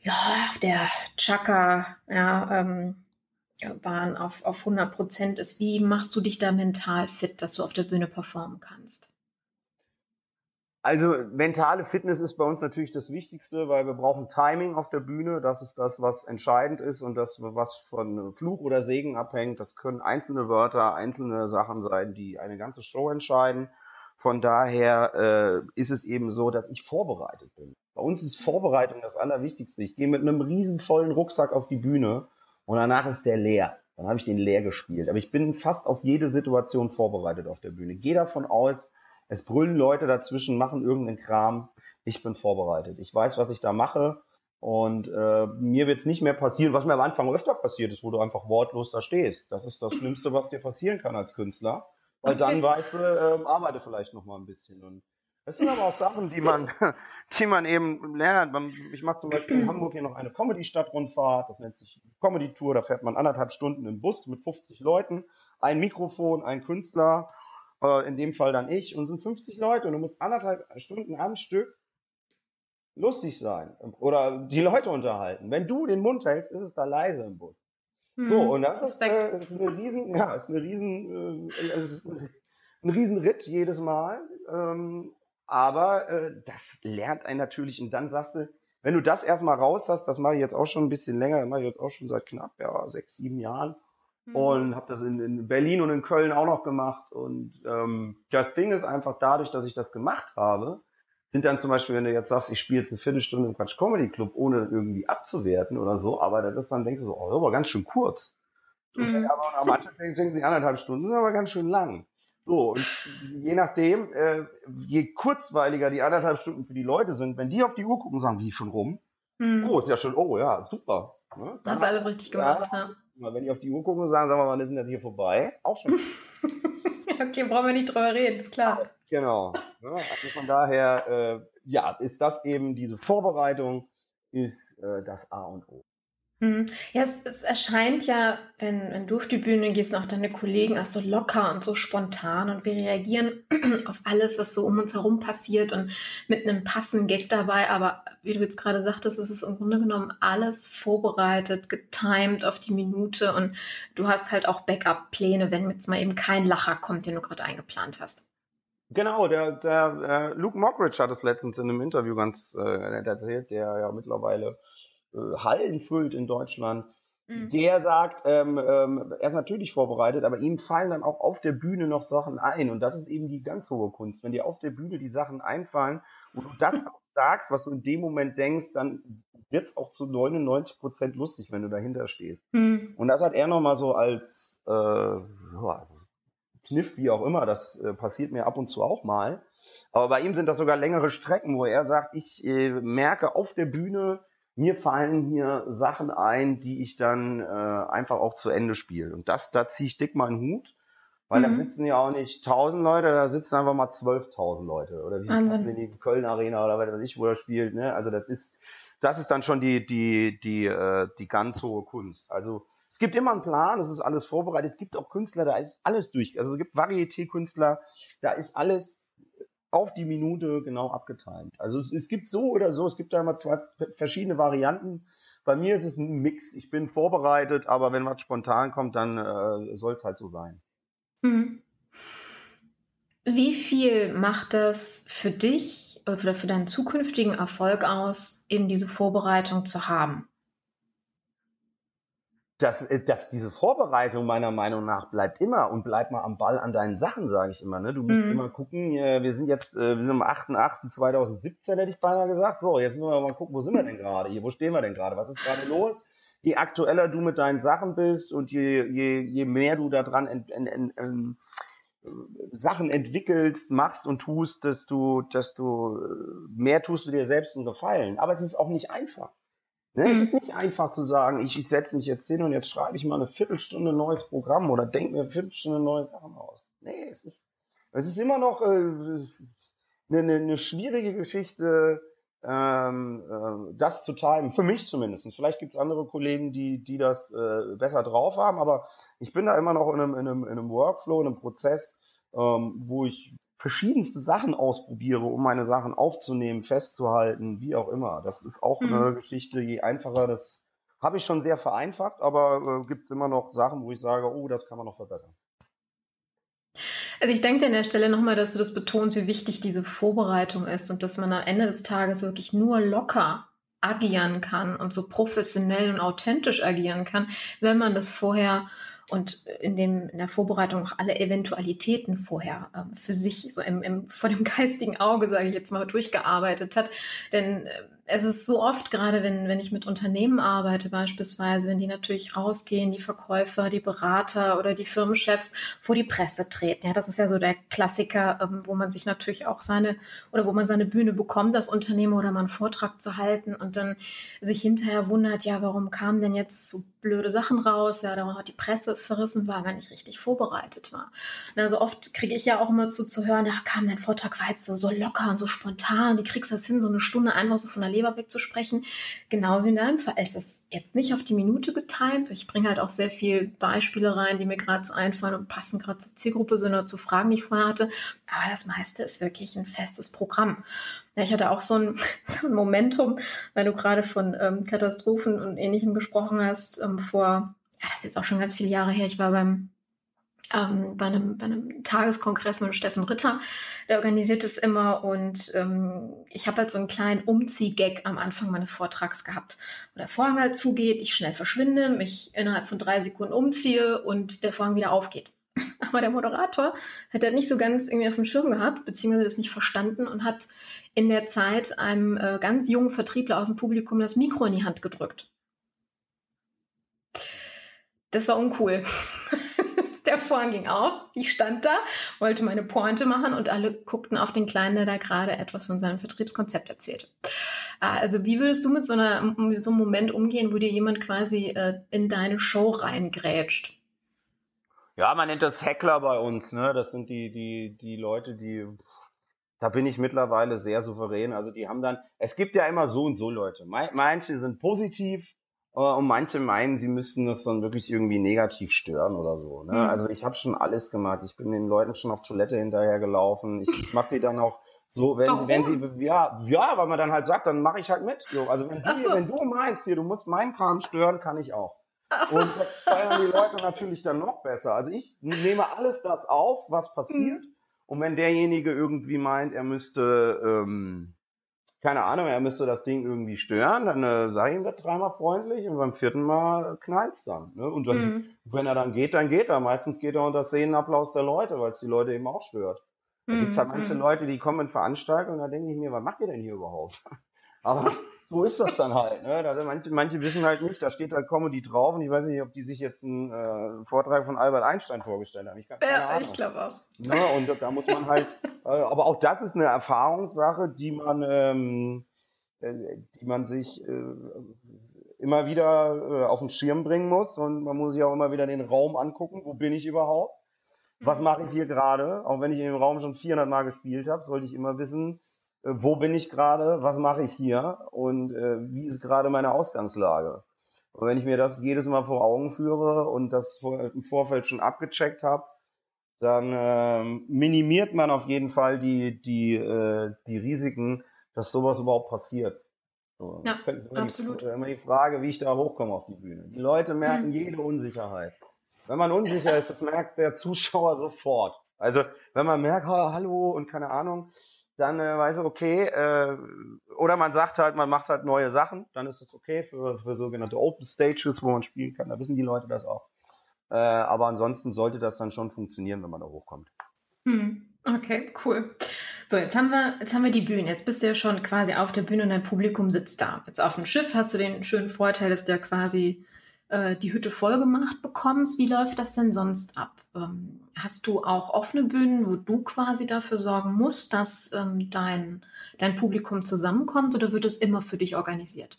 ja, auf der Chaka ja, ähm, Bahn auf, auf 100 Prozent ist. Wie machst du dich da mental fit, dass du auf der Bühne performen kannst? Also mentale Fitness ist bei uns natürlich das Wichtigste, weil wir brauchen Timing auf der Bühne. Das ist das, was entscheidend ist und das, was von Fluch oder Segen abhängt. Das können einzelne Wörter, einzelne Sachen sein, die eine ganze Show entscheiden. Von daher äh, ist es eben so, dass ich vorbereitet bin. Bei uns ist Vorbereitung das Allerwichtigste. Ich gehe mit einem riesenvollen Rucksack auf die Bühne und danach ist der leer. Dann habe ich den leer gespielt. Aber ich bin fast auf jede Situation vorbereitet auf der Bühne. Gehe davon aus, es brüllen Leute dazwischen, machen irgendeinen Kram. Ich bin vorbereitet. Ich weiß, was ich da mache. Und äh, mir wird es nicht mehr passieren, was mir am Anfang öfter passiert ist, wo du einfach wortlos da stehst. Das ist das Schlimmste, was dir passieren kann als Künstler Weil dann weißt du, äh, arbeite vielleicht noch mal ein bisschen. Und das sind aber auch Sachen, die man, die man eben lernt. Ich mache zum Beispiel in Hamburg hier noch eine Comedy-Stadtrundfahrt. Das nennt sich Comedy-Tour. Da fährt man anderthalb Stunden im Bus mit 50 Leuten, ein Mikrofon, ein Künstler, äh, in dem Fall dann ich, und sind 50 Leute. Und du musst anderthalb Stunden am Stück lustig sein oder die Leute unterhalten. Wenn du den Mund hältst, ist es da leise im Bus. Hm, so, und das ist, äh, ist, eine riesen, ja, ist eine riesen, äh, ist ein riesen Ritt jedes Mal. Ähm, aber äh, das lernt einen natürlich und dann sagst du, wenn du das erstmal raus hast, das mache ich jetzt auch schon ein bisschen länger, mache ich jetzt auch schon seit knapp ja, sechs, sieben Jahren mhm. und habe das in, in, Berlin und in Köln auch noch gemacht. Und ähm, das Ding ist einfach dadurch, dass ich das gemacht habe, sind dann zum Beispiel, wenn du jetzt sagst, ich spiele jetzt eine Viertelstunde im Quatsch Comedy Club, ohne irgendwie abzuwerten oder so, aber das ist dann denkst du so, oh, aber ganz schön kurz. Mhm. Aber am Anfang denkst du, anderthalb Stunden sind aber ganz schön lang. So, und je nachdem, äh, je kurzweiliger die anderthalb Stunden für die Leute sind, wenn die auf die Uhr gucken, sagen, wie schon rum? Mhm. Oh, ist ja schon, oh ja, super. Ne? Das ist alles richtig gemacht, ja. ja. Wenn die auf die Uhr gucken und sagen, sagen wir mal, wann ist denn hier vorbei? Auch schon. okay, brauchen wir nicht drüber reden, ist klar. Genau. Ja, also von daher, äh, ja, ist das eben diese Vorbereitung, ist äh, das A und O. Mhm. Ja, es, es, erscheint ja, wenn, wenn du auf die Bühne gehst und auch deine Kollegen als so locker und so spontan und wir reagieren auf alles, was so um uns herum passiert und mit einem passenden Gag dabei. Aber wie du jetzt gerade sagtest, ist es im Grunde genommen alles vorbereitet, getimed auf die Minute und du hast halt auch Backup-Pläne, wenn jetzt mal eben kein Lacher kommt, den du gerade eingeplant hast. Genau, der, der äh, Luke Mockridge hat es letztens in einem Interview ganz äh, erzählt, der ja mittlerweile äh, Hallen füllt in Deutschland. Mhm. Der sagt, ähm, ähm, er ist natürlich vorbereitet, aber ihm fallen dann auch auf der Bühne noch Sachen ein. Und das ist eben die ganz hohe Kunst. Wenn dir auf der Bühne die Sachen einfallen und du das auch sagst, was du in dem Moment denkst, dann wird's auch zu 99 Prozent lustig, wenn du dahinter stehst. Mhm. Und das hat er nochmal so als äh, ja, Kniff, wie auch immer, das äh, passiert mir ab und zu auch mal. Aber bei ihm sind das sogar längere Strecken, wo er sagt, ich äh, merke auf der Bühne, mir fallen hier Sachen ein, die ich dann äh, einfach auch zu Ende spiele. Und das, da ziehe ich dick meinen Hut, weil mhm. da sitzen ja auch nicht tausend Leute, da sitzen einfach mal zwölftausend Leute. Oder wie in die Köln Arena oder was weiß ich, wo er spielt. Ne? Also das ist, das ist dann schon die, die, die, äh, die ganz hohe Kunst. Also es gibt immer einen Plan, es ist alles vorbereitet. Es gibt auch Künstler, da ist alles durch. Also es gibt Varieté-Künstler, da ist alles auf die Minute genau abgetimt. Also es, es, gibt so oder so, es gibt da immer zwei verschiedene Varianten. Bei mir ist es ein Mix. Ich bin vorbereitet, aber wenn was spontan kommt, dann äh, soll es halt so sein. Mhm. Wie viel macht das für dich oder für deinen zukünftigen Erfolg aus, eben diese Vorbereitung zu haben? Dass, äh, dass diese Vorbereitung meiner Meinung nach bleibt immer und bleib mal am Ball an deinen Sachen, sage ich immer. Ne? Du musst mhm. immer gucken, wir sind jetzt, äh, wir sind am 8.8.2017, hätte ich beinahe gesagt. So, jetzt müssen wir mal gucken, wo sind wir denn gerade hier? Wo stehen wir denn gerade? Was ist gerade los? Je aktueller du mit deinen Sachen bist und je, je, je mehr du daran ent, ent, ent, ent, Sachen entwickelst, machst und tust, desto, desto äh, mehr tust du dir selbst einen Gefallen. Aber es ist auch nicht einfach. Ne? Es ist nicht einfach zu sagen, ich, ich setze mich jetzt hin und jetzt schreibe ich mal eine Viertelstunde neues Programm oder denke mir eine Viertelstunde neue Sachen aus. Nee, es ist, es ist immer noch äh, eine, eine, eine schwierige Geschichte, ähm, äh, das zu timen. Für mich zumindest. Vielleicht gibt es andere Kollegen, die, die das äh, besser drauf haben, aber ich bin da immer noch in einem, in einem, in einem Workflow, in einem Prozess, ähm, wo ich verschiedenste Sachen ausprobiere, um meine Sachen aufzunehmen, festzuhalten, wie auch immer. Das ist auch mhm. eine Geschichte, je einfacher das habe ich schon sehr vereinfacht, aber äh, gibt es immer noch Sachen, wo ich sage, oh, das kann man noch verbessern. Also ich denke an der Stelle nochmal, dass du das betonst, wie wichtig diese Vorbereitung ist und dass man am Ende des Tages wirklich nur locker agieren kann und so professionell und authentisch agieren kann, wenn man das vorher und in dem in der Vorbereitung auch alle Eventualitäten vorher äh, für sich so im, im vor dem geistigen Auge sage ich jetzt mal durchgearbeitet hat. Denn äh, es ist so oft, gerade wenn, wenn ich mit Unternehmen arbeite, beispielsweise, wenn die natürlich rausgehen, die Verkäufer, die Berater oder die Firmenchefs vor die Presse treten. Ja, das ist ja so der Klassiker, ähm, wo man sich natürlich auch seine oder wo man seine Bühne bekommt, das Unternehmen oder mal einen Vortrag zu halten und dann sich hinterher wundert, ja, warum kamen denn jetzt so blöde Sachen raus? Ja, da hat die Presse es verrissen, weil man nicht richtig vorbereitet war. Also oft kriege ich ja auch immer zu, zu hören, ja, kam dein Vortrag war jetzt so, so locker und so spontan, die kriegst das hin, so eine Stunde einfach so von der Leber wegzusprechen. Genauso in deinem Fall ist es jetzt nicht auf die Minute getimt. Ich bringe halt auch sehr viel Beispiele rein, die mir gerade so einfallen und passen gerade zur Zielgruppe sind oder zu Fragen, die ich vorher hatte. Aber das meiste ist wirklich ein festes Programm. Ja, ich hatte auch so ein, so ein Momentum, weil du gerade von ähm, Katastrophen und Ähnlichem gesprochen hast, ähm, vor, ja, das ist jetzt auch schon ganz viele Jahre her. Ich war beim ähm, bei, einem, bei einem Tageskongress mit Steffen Ritter, der organisiert es immer und ähm, ich habe halt so einen kleinen Umziehgag am Anfang meines Vortrags gehabt, wo der Vorhang halt zugeht, ich schnell verschwinde, mich innerhalb von drei Sekunden umziehe und der Vorhang wieder aufgeht. Aber der Moderator hat das nicht so ganz irgendwie auf dem Schirm gehabt, beziehungsweise das nicht verstanden und hat in der Zeit einem äh, ganz jungen Vertriebler aus dem Publikum das Mikro in die Hand gedrückt. Das war uncool. der Vorhang ging auf, ich stand da, wollte meine Pointe machen und alle guckten auf den Kleinen, der da gerade etwas von seinem Vertriebskonzept erzählte. Ah, also wie würdest du mit so, einer, mit so einem Moment umgehen, wo dir jemand quasi äh, in deine Show reingrätscht? Ja, man nennt das Heckler bei uns, ne? Das sind die, die, die Leute, die, da bin ich mittlerweile sehr souverän. Also die haben dann, es gibt ja immer so und so Leute. Manche sind positiv, und manche meinen, sie müssten das dann wirklich irgendwie negativ stören oder so. Ne? Mhm. Also ich habe schon alles gemacht. Ich bin den Leuten schon auf Toilette hinterhergelaufen. Ich, ich mache die dann auch so, wenn, wenn sie, ja, ja, weil man dann halt sagt, dann mache ich halt mit. So, also wenn du, so. wenn du meinst, hier, du musst meinen Kram stören, kann ich auch. So. Und das feiern die Leute natürlich dann noch besser. Also ich nehme alles das auf, was passiert. Mhm. Und wenn derjenige irgendwie meint, er müsste ähm, keine Ahnung, er müsste das Ding irgendwie stören, dann äh, sage ich ihm das dreimal freundlich und beim vierten Mal knallt's dann. Ne? Und dann, mhm. wenn er dann geht, dann geht er. Meistens geht er unter Szenenapplaus der Leute, weil es die Leute eben auch stört. Da mhm. gibt's halt manche mhm. Leute, die kommen in Veranstaltungen und da denke ich mir, was macht ihr denn hier überhaupt? Aber so ist das dann halt. Ne? Da, manche, manche wissen halt nicht, da steht halt Comedy drauf und ich weiß nicht, ob die sich jetzt einen äh, Vortrag von Albert Einstein vorgestellt haben. Ich, kann, ja, ich glaube auch. Ne? Und da muss man halt, äh, aber auch das ist eine Erfahrungssache, die man, ähm, äh, die man sich äh, immer wieder äh, auf den Schirm bringen muss und man muss sich auch immer wieder den Raum angucken, wo bin ich überhaupt? Was mhm. mache ich hier gerade? Auch wenn ich in dem Raum schon 400 Mal gespielt habe, sollte ich immer wissen, wo bin ich gerade, was mache ich hier und äh, wie ist gerade meine Ausgangslage. Und wenn ich mir das jedes Mal vor Augen führe und das vor, im Vorfeld schon abgecheckt habe, dann äh, minimiert man auf jeden Fall die, die, äh, die Risiken, dass sowas überhaupt passiert. So, ja, absolut. Die, immer die Frage, wie ich da hochkomme auf die Bühne. Die Leute merken mhm. jede Unsicherheit. Wenn man unsicher ist, das merkt der Zuschauer sofort. Also wenn man merkt, hallo und keine Ahnung, dann äh, weiß er, okay, äh, oder man sagt halt, man macht halt neue Sachen, dann ist es okay für, für sogenannte Open Stages, wo man spielen kann, da wissen die Leute das auch. Äh, aber ansonsten sollte das dann schon funktionieren, wenn man da hochkommt. Hm. Okay, cool. So, jetzt haben wir, jetzt haben wir die Bühne. Jetzt bist du ja schon quasi auf der Bühne und dein Publikum sitzt da. Jetzt auf dem Schiff hast du den schönen Vorteil, dass der quasi äh, die Hütte voll gemacht bekommst. Wie läuft das denn sonst ab? Ähm, hast du auch offene Bühnen, wo du quasi dafür sorgen musst, dass ähm, dein, dein Publikum zusammenkommt oder wird es immer für dich organisiert?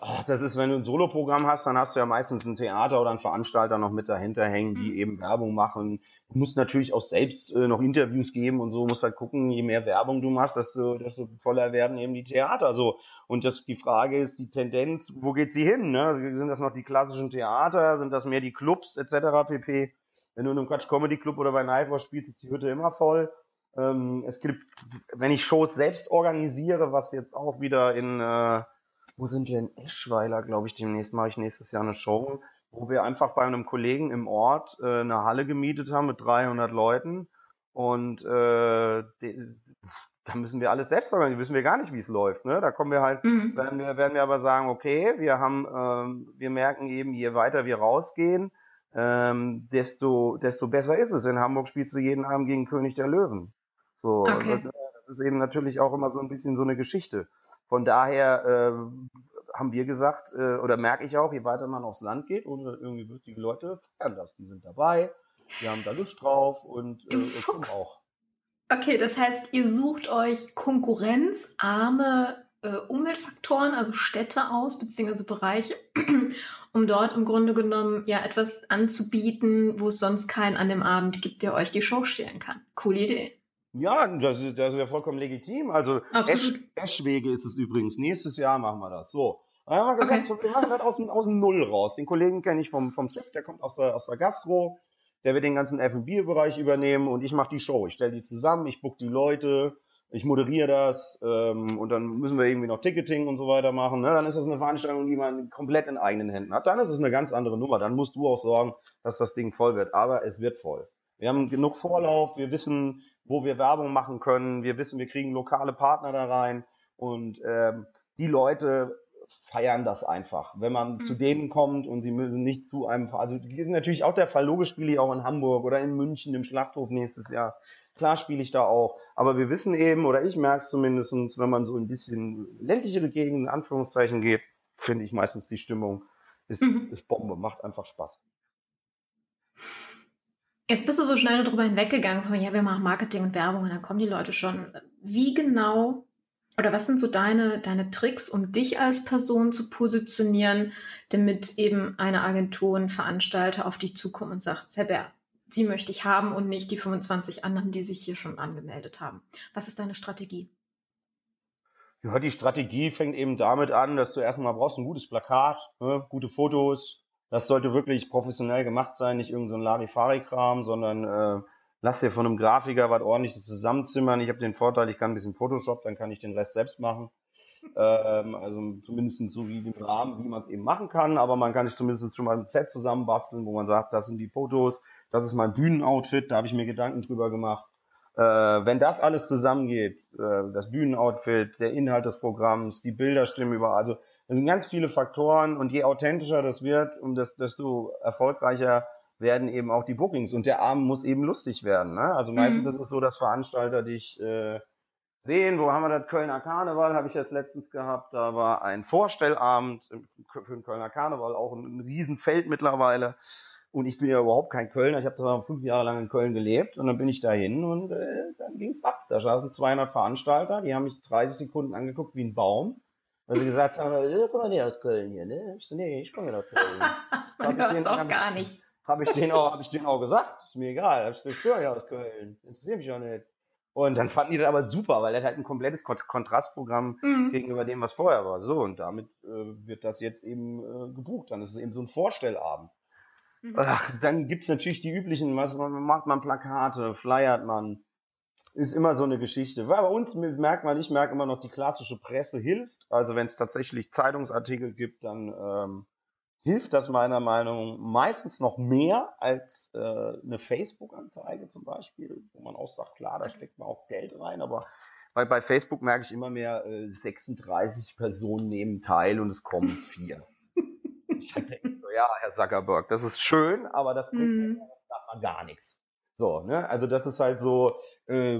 Ach, das ist, wenn du ein Soloprogramm hast, dann hast du ja meistens ein Theater oder einen Veranstalter noch mit dahinter hängen, die mhm. eben Werbung machen. Du musst natürlich auch selbst äh, noch Interviews geben und so, musst halt gucken, je mehr Werbung du machst, desto, desto voller werden eben die Theater so. Und das, die Frage ist, die Tendenz, wo geht sie hin? Ne? Also, sind das noch die klassischen Theater? Sind das mehr die Clubs etc. pp? Wenn du in einem Quatsch Comedy Club oder bei Nightwatch spielst, ist die Hütte immer voll. Ähm, es gibt, wenn ich Shows selbst organisiere, was jetzt auch wieder in äh, wo sind wir in Eschweiler, glaube ich, demnächst mache ich nächstes Jahr eine Show, wo wir einfach bei einem Kollegen im Ort äh, eine Halle gemietet haben mit 300 Leuten und äh, de, da müssen wir alles selbst organisieren, wissen wir gar nicht, wie es läuft. Ne? Da kommen wir halt, mhm. werden wir, werden wir aber sagen, okay, wir haben, ähm, wir merken eben, je weiter wir rausgehen, ähm, desto, desto besser ist es. In Hamburg spielst du jeden Abend gegen König der Löwen. So, okay. das, ist eben natürlich auch immer so ein bisschen so eine Geschichte. Von daher äh, haben wir gesagt, äh, oder merke ich auch, je weiter man aufs Land geht, und irgendwie wird die Leute feiern das. Die sind dabei, die haben da Lust drauf und äh, kommen auch. Okay, das heißt, ihr sucht euch konkurrenzarme äh, Umweltfaktoren, also Städte aus, beziehungsweise Bereiche, um dort im Grunde genommen ja etwas anzubieten, wo es sonst keinen an dem Abend gibt, der euch die Show stehlen kann. Coole Idee. Ja, das ist, das ist ja vollkommen legitim. Also Esch, Eschwege ist es übrigens. Nächstes Jahr machen wir das. So. Dann haben wir gesagt, okay. wir machen das aus dem, aus dem Null raus. Den Kollegen kenne ich vom, vom Schiff, der kommt aus der, aus der Gastro. Der wird den ganzen F&B-Bereich übernehmen und ich mache die Show. Ich stelle die zusammen, ich book die Leute, ich moderiere das ähm, und dann müssen wir irgendwie noch Ticketing und so weiter machen. Ne? Dann ist das eine Veranstaltung, die man komplett in eigenen Händen hat. Dann ist es eine ganz andere Nummer. Dann musst du auch sorgen, dass das Ding voll wird. Aber es wird voll. Wir haben genug Vorlauf, wir wissen, wo wir Werbung machen können, wir wissen, wir kriegen lokale Partner da rein und ähm, die Leute feiern das einfach. Wenn man mhm. zu denen kommt und sie müssen nicht zu einem, also ist natürlich auch der Fall, logisch spiele ich auch in Hamburg oder in München im Schlachthof nächstes Jahr. Klar spiele ich da auch. Aber wir wissen eben, oder ich merke es zumindestens, wenn man so ein bisschen ländlichere Gegenden in Anführungszeichen geht, finde ich meistens die Stimmung ist, mhm. ist Bombe, macht einfach Spaß. Jetzt bist du so schnell darüber hinweggegangen, von ja, wir machen Marketing und Werbung und dann kommen die Leute schon. Wie genau oder was sind so deine, deine Tricks, um dich als Person zu positionieren, damit eben eine Agentur, ein Veranstalter auf dich zukommt und sagt, Herr Bär, Sie möchte ich haben und nicht die 25 anderen, die sich hier schon angemeldet haben. Was ist deine Strategie? Ja, die Strategie fängt eben damit an, dass du erstmal brauchst ein gutes Plakat, ne, gute Fotos. Das sollte wirklich professionell gemacht sein, nicht irgendein so Larifari-Kram, sondern äh, lass dir von einem Grafiker was ordentliches zusammenzimmern. Ich habe den Vorteil, ich kann ein bisschen Photoshop, dann kann ich den Rest selbst machen. Ähm, also zumindest so wie im Rahmen, wie man es eben machen kann, aber man kann sich zumindest schon mal ein Set zusammenbasteln, wo man sagt, das sind die Fotos, das ist mein Bühnenoutfit, da habe ich mir Gedanken drüber gemacht. Äh, wenn das alles zusammengeht, äh, das Bühnenoutfit, der Inhalt des Programms, die Bilder stimmen überall, also das sind ganz viele Faktoren und je authentischer das wird, um das, desto erfolgreicher werden eben auch die Bookings und der Abend muss eben lustig werden. Ne? Also meistens mhm. ist es so, dass Veranstalter dich äh, sehen, wo haben wir das Kölner Karneval, habe ich jetzt letztens gehabt, da war ein Vorstellabend für den Kölner Karneval, auch ein, Riesenfeld mittlerweile. Und ich bin ja überhaupt kein Kölner, ich habe zwar fünf Jahre lang in Köln gelebt und dann bin ich dahin und äh, dann ging's ab. Da saßen 200 Veranstalter, die haben mich 30 Sekunden angeguckt wie ein Baum, weil sie gesagt haben, äh, komm mal nicht aus Köln hier, ne? Ich so, nee, ich komme aus Köln. Man hört es auch gar nicht. Habe ich denen auch, habe ich denen auch gesagt. Ist mir egal. Ich, ich höre ja aus Köln. Interessiert mich auch nicht. Und dann fanden die das aber super, weil er halt ein komplettes Kontrastprogramm mhm. gegenüber dem, was vorher war. So, und damit äh, wird das jetzt eben äh, gebucht. Dann ist es eben so ein Vorstellabend. Mhm. Ach, dann gibt's natürlich die üblichen, was macht man Plakate, flyert man. Ist immer so eine Geschichte. Weil bei uns merkt man, ich merke immer noch, die klassische Presse hilft. Also wenn es tatsächlich Zeitungsartikel gibt, dann ähm, hilft das meiner Meinung nach meistens noch mehr als äh, eine Facebook-Anzeige zum Beispiel, wo man auch sagt, klar, da steckt man auch Geld rein, aber weil bei Facebook merke ich immer mehr, äh, 36 Personen nehmen teil und es kommen vier. ich denke so, ja, Herr Zuckerberg, das ist schön, aber das bringt mm. mir gar nichts. So, ne? Also das ist halt so, äh,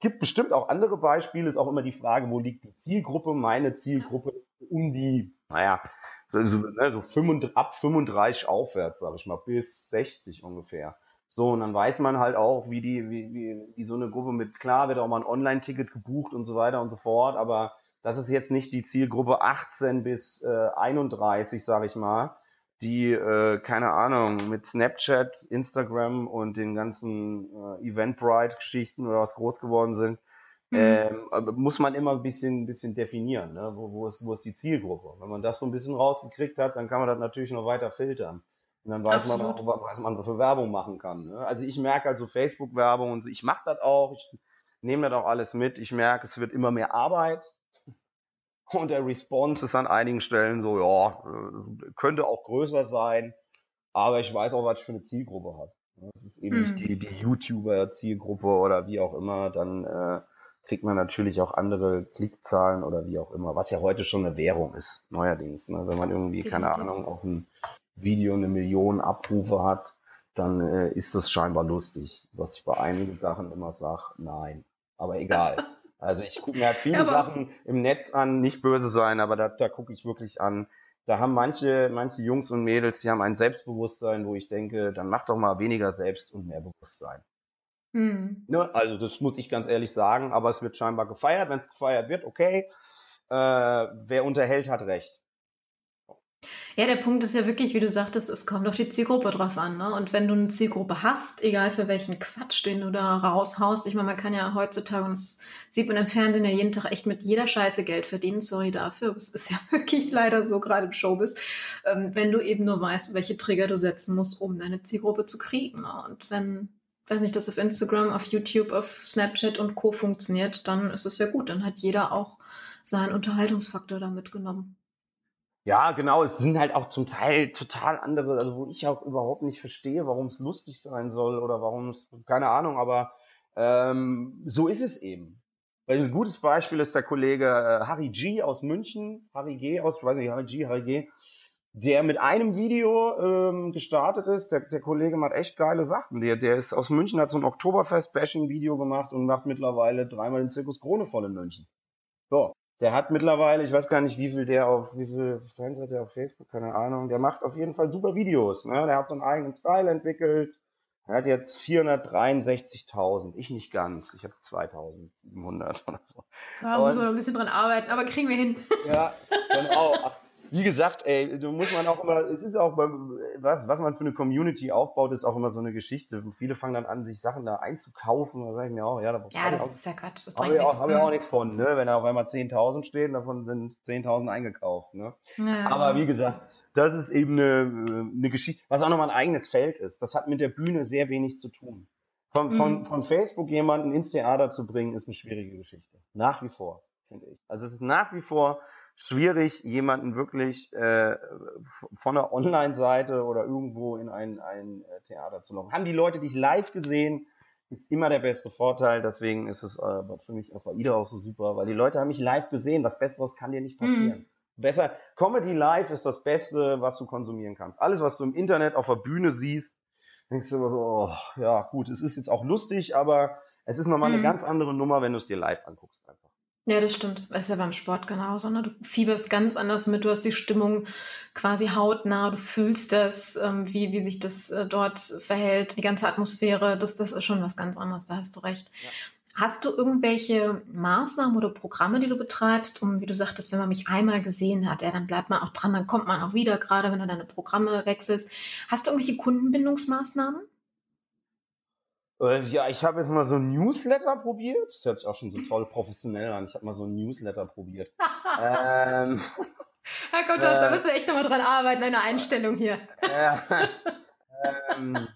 gibt bestimmt auch andere Beispiele, ist auch immer die Frage, wo liegt die Zielgruppe? Meine Zielgruppe um die, naja, so, ne, so 35, ab 35 aufwärts, sag ich mal, bis 60 ungefähr. So, und dann weiß man halt auch, wie die, wie, wie, wie so eine Gruppe mit, klar wird auch mal ein Online-Ticket gebucht und so weiter und so fort, aber das ist jetzt nicht die Zielgruppe 18 bis äh, 31, sag ich mal, die, äh, keine Ahnung, mit Snapchat, Instagram und den ganzen äh, Eventbrite-Geschichten oder was groß geworden sind, Mhm. Ähm, muss man immer ein bisschen, bisschen definieren, ne? wo, wo, ist, wo ist die Zielgruppe. Wenn man das so ein bisschen rausgekriegt hat, dann kann man das natürlich noch weiter filtern. Und dann weiß Absolut. man auch, was man für Werbung machen kann. Ne? Also ich merke also Facebook-Werbung und so, ich mache das auch, ich nehme das auch alles mit. Ich merke, es wird immer mehr Arbeit. Und der Response ist an einigen Stellen so, ja, äh, könnte auch größer sein, aber ich weiß auch, was ich für eine Zielgruppe habe. Das ist eben mhm. nicht die, die YouTuber-Zielgruppe oder wie auch immer, dann äh, kriegt man natürlich auch andere Klickzahlen oder wie auch immer, was ja heute schon eine Währung ist, neuerdings. Ne? Wenn man irgendwie, Definitiv. keine Ahnung, auf ein Video eine Million Abrufe hat, dann äh, ist das scheinbar lustig. Was ich bei einigen Sachen immer sage, nein. Aber egal. Also ich gucke mir halt viele ja, Sachen im Netz an, nicht böse sein, aber da, da gucke ich wirklich an. Da haben manche, manche Jungs und Mädels, die haben ein Selbstbewusstsein, wo ich denke, dann mach doch mal weniger Selbst und mehr Bewusstsein. Mhm. Ne? Also das muss ich ganz ehrlich sagen, aber es wird scheinbar gefeiert. Wenn es gefeiert wird, okay. Äh, wer unterhält, hat recht. Ja, der Punkt ist ja wirklich, wie du sagtest, es kommt auf die Zielgruppe drauf an. Ne? Und wenn du eine Zielgruppe hast, egal für welchen Quatsch, den du da raushaust, ich meine, man kann ja heutzutage, und das sieht man im Fernsehen ja jeden Tag echt mit jeder Scheiße Geld verdienen, sorry dafür, aber es ist ja wirklich leider so, gerade im Showbiz, ähm, wenn du eben nur weißt, welche Trigger du setzen musst, um deine Zielgruppe zu kriegen. Ne? Und wenn weiß nicht, das auf Instagram, auf YouTube, auf Snapchat und Co. funktioniert, dann ist es ja gut. Dann hat jeder auch seinen Unterhaltungsfaktor da mitgenommen. Ja, genau. Es sind halt auch zum Teil total andere, also wo ich auch überhaupt nicht verstehe, warum es lustig sein soll oder warum es, keine Ahnung, aber ähm, so ist es eben. Weil ein gutes Beispiel ist der Kollege äh, Harry G aus München, Harry G aus, weiß nicht, Harry G, Harry G, der mit einem Video ähm, gestartet ist. Der, der Kollege macht echt geile Sachen. Der, der ist aus München, hat so ein Oktoberfest-Bashing-Video gemacht und macht mittlerweile dreimal den Zirkus Krone voll in München. So. Der hat mittlerweile, ich weiß gar nicht, wie viel der auf, wie viel Fans hat der auf Facebook, keine Ahnung. Der macht auf jeden Fall super Videos. Ne? Der hat so einen eigenen Style entwickelt. Er hat jetzt 463.000. Ich nicht ganz. Ich habe 2.700 oder so. Da muss man noch ein bisschen dran arbeiten, aber kriegen wir hin. Ja, genau. Wie gesagt, ey, du muss man auch immer, es ist auch beim, was, was man für eine Community aufbaut, ist auch immer so eine Geschichte. Viele fangen dann an, sich Sachen da einzukaufen. Da sage ich mir auch, ja, da ja, das auch, ist ja Quatsch. Das habe ich, auch, hab ich auch nichts von, ne? Wenn da auf einmal 10.000 stehen, davon sind 10.000 eingekauft, ne? Ja. Aber wie gesagt, das ist eben eine, eine Geschichte, was auch nochmal ein eigenes Feld ist. Das hat mit der Bühne sehr wenig zu tun. Von, von, mhm. von Facebook jemanden ins Theater zu bringen, ist eine schwierige Geschichte. Nach wie vor, finde ich. Also es ist nach wie vor schwierig, jemanden wirklich äh, von der Online-Seite oder irgendwo in ein, ein äh, Theater zu locken. Haben die Leute dich live gesehen, ist immer der beste Vorteil. Deswegen ist es äh, für mich auf AIDA auch so super, weil die Leute haben mich live gesehen. Was Besseres kann dir nicht passieren. Mhm. Besser, Comedy Live ist das Beste, was du konsumieren kannst. Alles, was du im Internet auf der Bühne siehst, denkst du immer so, oh, ja gut, es ist jetzt auch lustig, aber es ist nochmal mhm. eine ganz andere Nummer, wenn du es dir live anguckst einfach. Ja, das stimmt. Das ist ja beim Sport genauso. Ne? Du fieberst ganz anders mit, du hast die Stimmung quasi hautnah, du fühlst das, ähm, wie, wie sich das äh, dort verhält, die ganze Atmosphäre, das, das ist schon was ganz anderes, da hast du recht. Ja. Hast du irgendwelche Maßnahmen oder Programme, die du betreibst, um, wie du sagtest, wenn man mich einmal gesehen hat, ja, dann bleibt man auch dran, dann kommt man auch wieder, gerade wenn du deine Programme wechselst. Hast du irgendwelche Kundenbindungsmaßnahmen? Äh, ja, ich habe jetzt mal so ein Newsletter probiert. Das hört sich auch schon so toll professionell an. Ich habe mal so ein Newsletter probiert. ähm, Herr Gott, äh, da müssen wir echt nochmal dran arbeiten, eine Einstellung hier. Äh, ähm,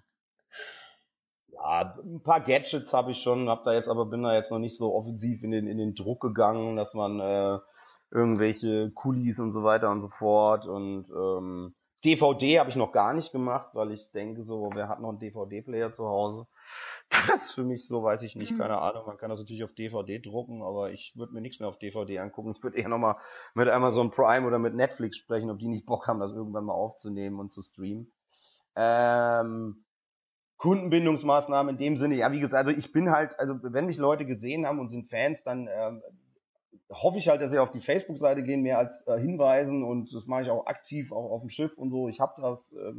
ja, ein paar Gadgets habe ich schon, hab da jetzt aber bin da jetzt noch nicht so offensiv in den in den Druck gegangen, dass man äh, irgendwelche Kulis und so weiter und so fort und ähm, DVD habe ich noch gar nicht gemacht, weil ich denke so, wer hat noch einen DVD-Player zu Hause? Das für mich so, weiß ich nicht, mhm. keine Ahnung. Man kann das natürlich auf DVD drucken, aber ich würde mir nichts mehr auf DVD angucken. Ich würde eher nochmal mit Amazon Prime oder mit Netflix sprechen, ob die nicht Bock haben, das irgendwann mal aufzunehmen und zu streamen. Ähm, Kundenbindungsmaßnahmen in dem Sinne, ja, wie gesagt, also ich bin halt, also wenn mich Leute gesehen haben und sind Fans, dann ähm, hoffe ich halt, dass sie auf die Facebook-Seite gehen, mehr als äh, hinweisen und das mache ich auch aktiv, auch auf dem Schiff und so. Ich habe das, äh,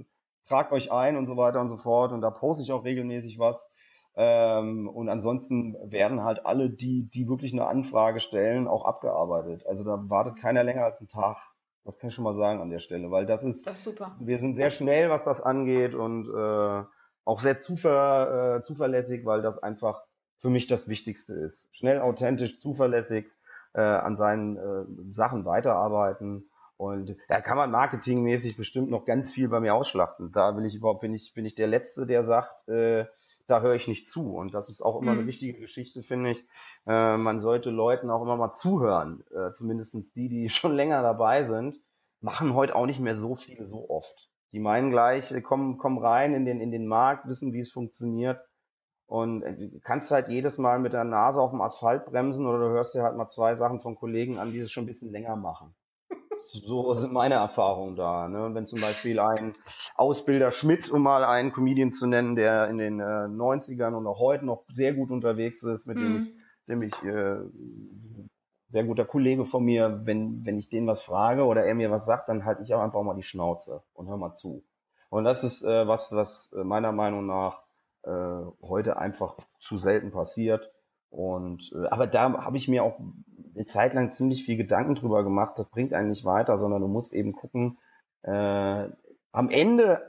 tragt euch ein und so weiter und so fort und da poste ich auch regelmäßig was. Ähm, und ansonsten werden halt alle, die, die wirklich eine Anfrage stellen, auch abgearbeitet. Also da wartet keiner länger als einen Tag. Das kann ich schon mal sagen an der Stelle, weil das ist, das ist super. wir sind sehr schnell, was das angeht und äh, auch sehr zuver, äh, zuverlässig, weil das einfach für mich das Wichtigste ist. Schnell, authentisch, zuverlässig äh, an seinen äh, Sachen weiterarbeiten. Und da kann man marketingmäßig bestimmt noch ganz viel bei mir ausschlachten. Da will ich überhaupt, bin ich, bin ich der Letzte, der sagt, äh, da höre ich nicht zu. Und das ist auch immer mhm. eine wichtige Geschichte, finde ich. Äh, man sollte Leuten auch immer mal zuhören. Äh, zumindestens die, die schon länger dabei sind, machen heute auch nicht mehr so viel so oft. Die meinen gleich, äh, kommen, kommen rein in den, in den Markt, wissen, wie es funktioniert und äh, du kannst halt jedes Mal mit der Nase auf dem Asphalt bremsen oder du hörst dir halt mal zwei Sachen von Kollegen an, die es schon ein bisschen länger machen. So sind meine Erfahrungen da. Ne? Und wenn zum Beispiel ein Ausbilder Schmidt, um mal einen Comedian zu nennen, der in den äh, 90ern und auch heute noch sehr gut unterwegs ist, mit mhm. dem ich nämlich äh, sehr guter Kollege von mir, wenn, wenn ich den was frage oder er mir was sagt, dann halte ich auch einfach mal die Schnauze und hör mal zu. Und das ist äh, was, was meiner Meinung nach äh, heute einfach zu selten passiert. Und äh, aber da habe ich mir auch eine Zeit lang ziemlich viel Gedanken drüber gemacht. Das bringt einen nicht weiter, sondern du musst eben gucken. Äh, am Ende